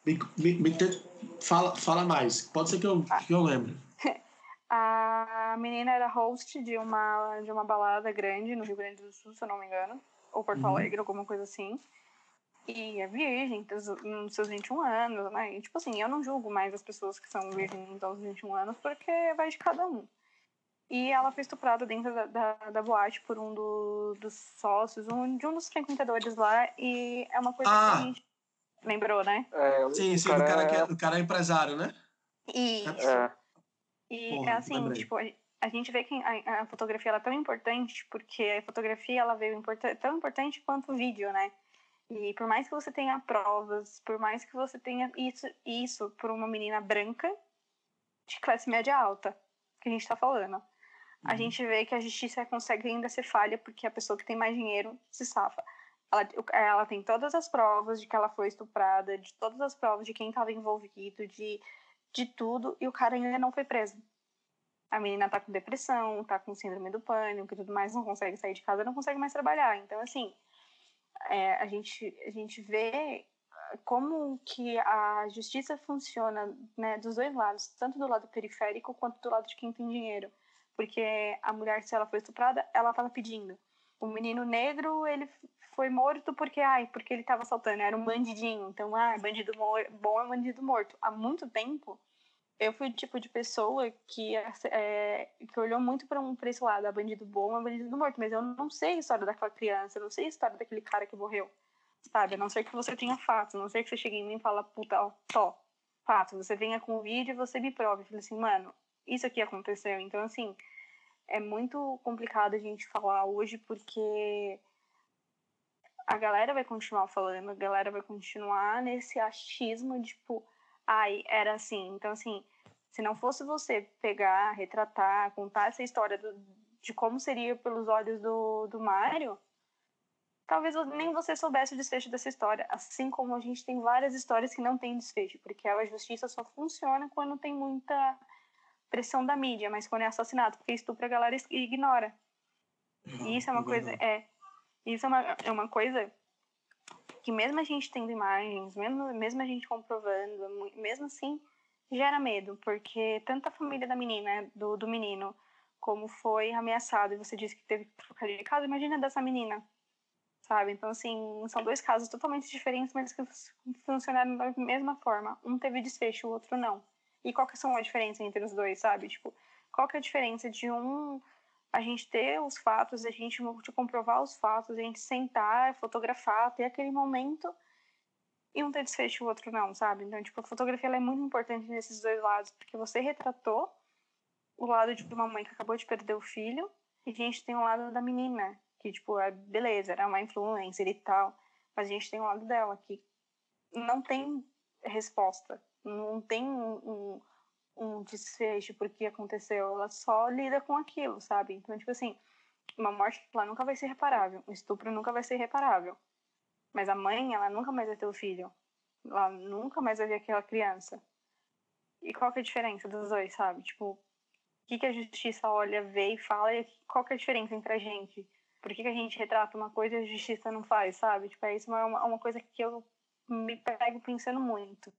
Me, me, me te... fala, fala mais. Pode ser que eu, ah. que eu lembre. [LAUGHS]
A menina era host de uma, de uma balada grande no Rio Grande do Sul, se eu não me engano. Ou Porto uhum. Alegre, alguma coisa assim. E é virgem, nos seus 21 anos, né? E, tipo assim, eu não julgo mais as pessoas que são virgens aos 21 anos, porque vai de cada um. E ela foi estuprada dentro da, da, da boate por um do, dos sócios, um, de um dos frequentadores lá, e é uma coisa ah. que a ah! gente lembrou, né?
É, sim, sim, o cara, o cara, é... É, o cara é empresário, né?
Isso. É. E Porra, é assim, lembrei. tipo, a gente vê que a, a fotografia ela é tão importante, porque a fotografia ela veio import tão importante quanto o vídeo, né? E por mais que você tenha provas, por mais que você tenha isso, isso por uma menina branca de classe média alta, que a gente está falando, uhum. a gente vê que a justiça consegue ainda ser falha porque a pessoa que tem mais dinheiro se safa. Ela, ela tem todas as provas de que ela foi estuprada, de todas as provas de quem estava envolvido, de, de tudo, e o cara ainda não foi preso. A menina tá com depressão, tá com síndrome do pânico e tudo mais, não consegue sair de casa, não consegue mais trabalhar. Então, assim, é, a, gente, a gente vê como que a justiça funciona né, dos dois lados, tanto do lado periférico quanto do lado de quem tem dinheiro. Porque a mulher, se ela foi estuprada, ela estava pedindo. O menino negro, ele foi morto porque, ai, porque ele estava assaltando, era um bandidinho. Então, ah, bandido bom é bandido morto. Há muito tempo, eu fui o tipo de pessoa que, é, que olhou muito para um, pra esse lado, a bandido bom, a bandido morto, mas eu não sei a história daquela criança, eu não sei a história daquele cara que morreu, sabe? A não ser que você tenha fatos, a não ser que você chegue em mim e fala, puta, ó, tó, fato, você venha com o vídeo e você me prove. Eu falei assim, mano, isso aqui aconteceu. Então, assim, é muito complicado a gente falar hoje porque a galera vai continuar falando, a galera vai continuar nesse achismo tipo, ai, era assim. Então, assim, se não fosse você pegar, retratar, contar essa história do, de como seria pelos olhos do, do Mário, talvez nem você soubesse o desfecho dessa história. Assim como a gente tem várias histórias que não tem desfecho, porque a justiça só funciona quando tem muita pressão da mídia, mas quando é assassinato, porque estupro a galera ignora. e isso é uma coisa. É, isso é uma, é uma coisa que mesmo a gente tendo imagens, mesmo, mesmo a gente comprovando, mesmo assim, gera medo, porque tanto a família da menina, do, do menino, como foi ameaçado, e você disse que teve que trocar de casa, imagina dessa menina, sabe? Então, assim, são dois casos totalmente diferentes, mas que funcionaram da mesma forma. Um teve desfecho, o outro não. E qual que são a diferença entre os dois, sabe? Tipo, qual que é a diferença de um a gente ter os fatos, a gente comprovar os fatos, a gente sentar, fotografar, ter aquele momento e um ter desfecho e o outro não, sabe? Então, tipo, a fotografia é muito importante nesses dois lados, porque você retratou o lado de uma mãe que acabou de perder o filho e a gente tem o lado da menina, que, tipo, é beleza, era uma influencer e tal, mas a gente tem o lado dela, que não tem resposta, não tem um, um desfecho porque aconteceu, ela só lida com aquilo, sabe? Então, tipo assim, uma morte lá nunca vai ser reparável, um estupro nunca vai ser reparável. Mas a mãe, ela nunca mais vai ter o filho. Ela nunca mais vai ver aquela criança. E qual que é a diferença dos dois, sabe? Tipo, o que, que a justiça olha, vê e fala, e qual que é a diferença entre a gente? Por que, que a gente retrata uma coisa e a justiça não faz, sabe? Tipo, é isso é uma, uma coisa que eu me pego pensando muito.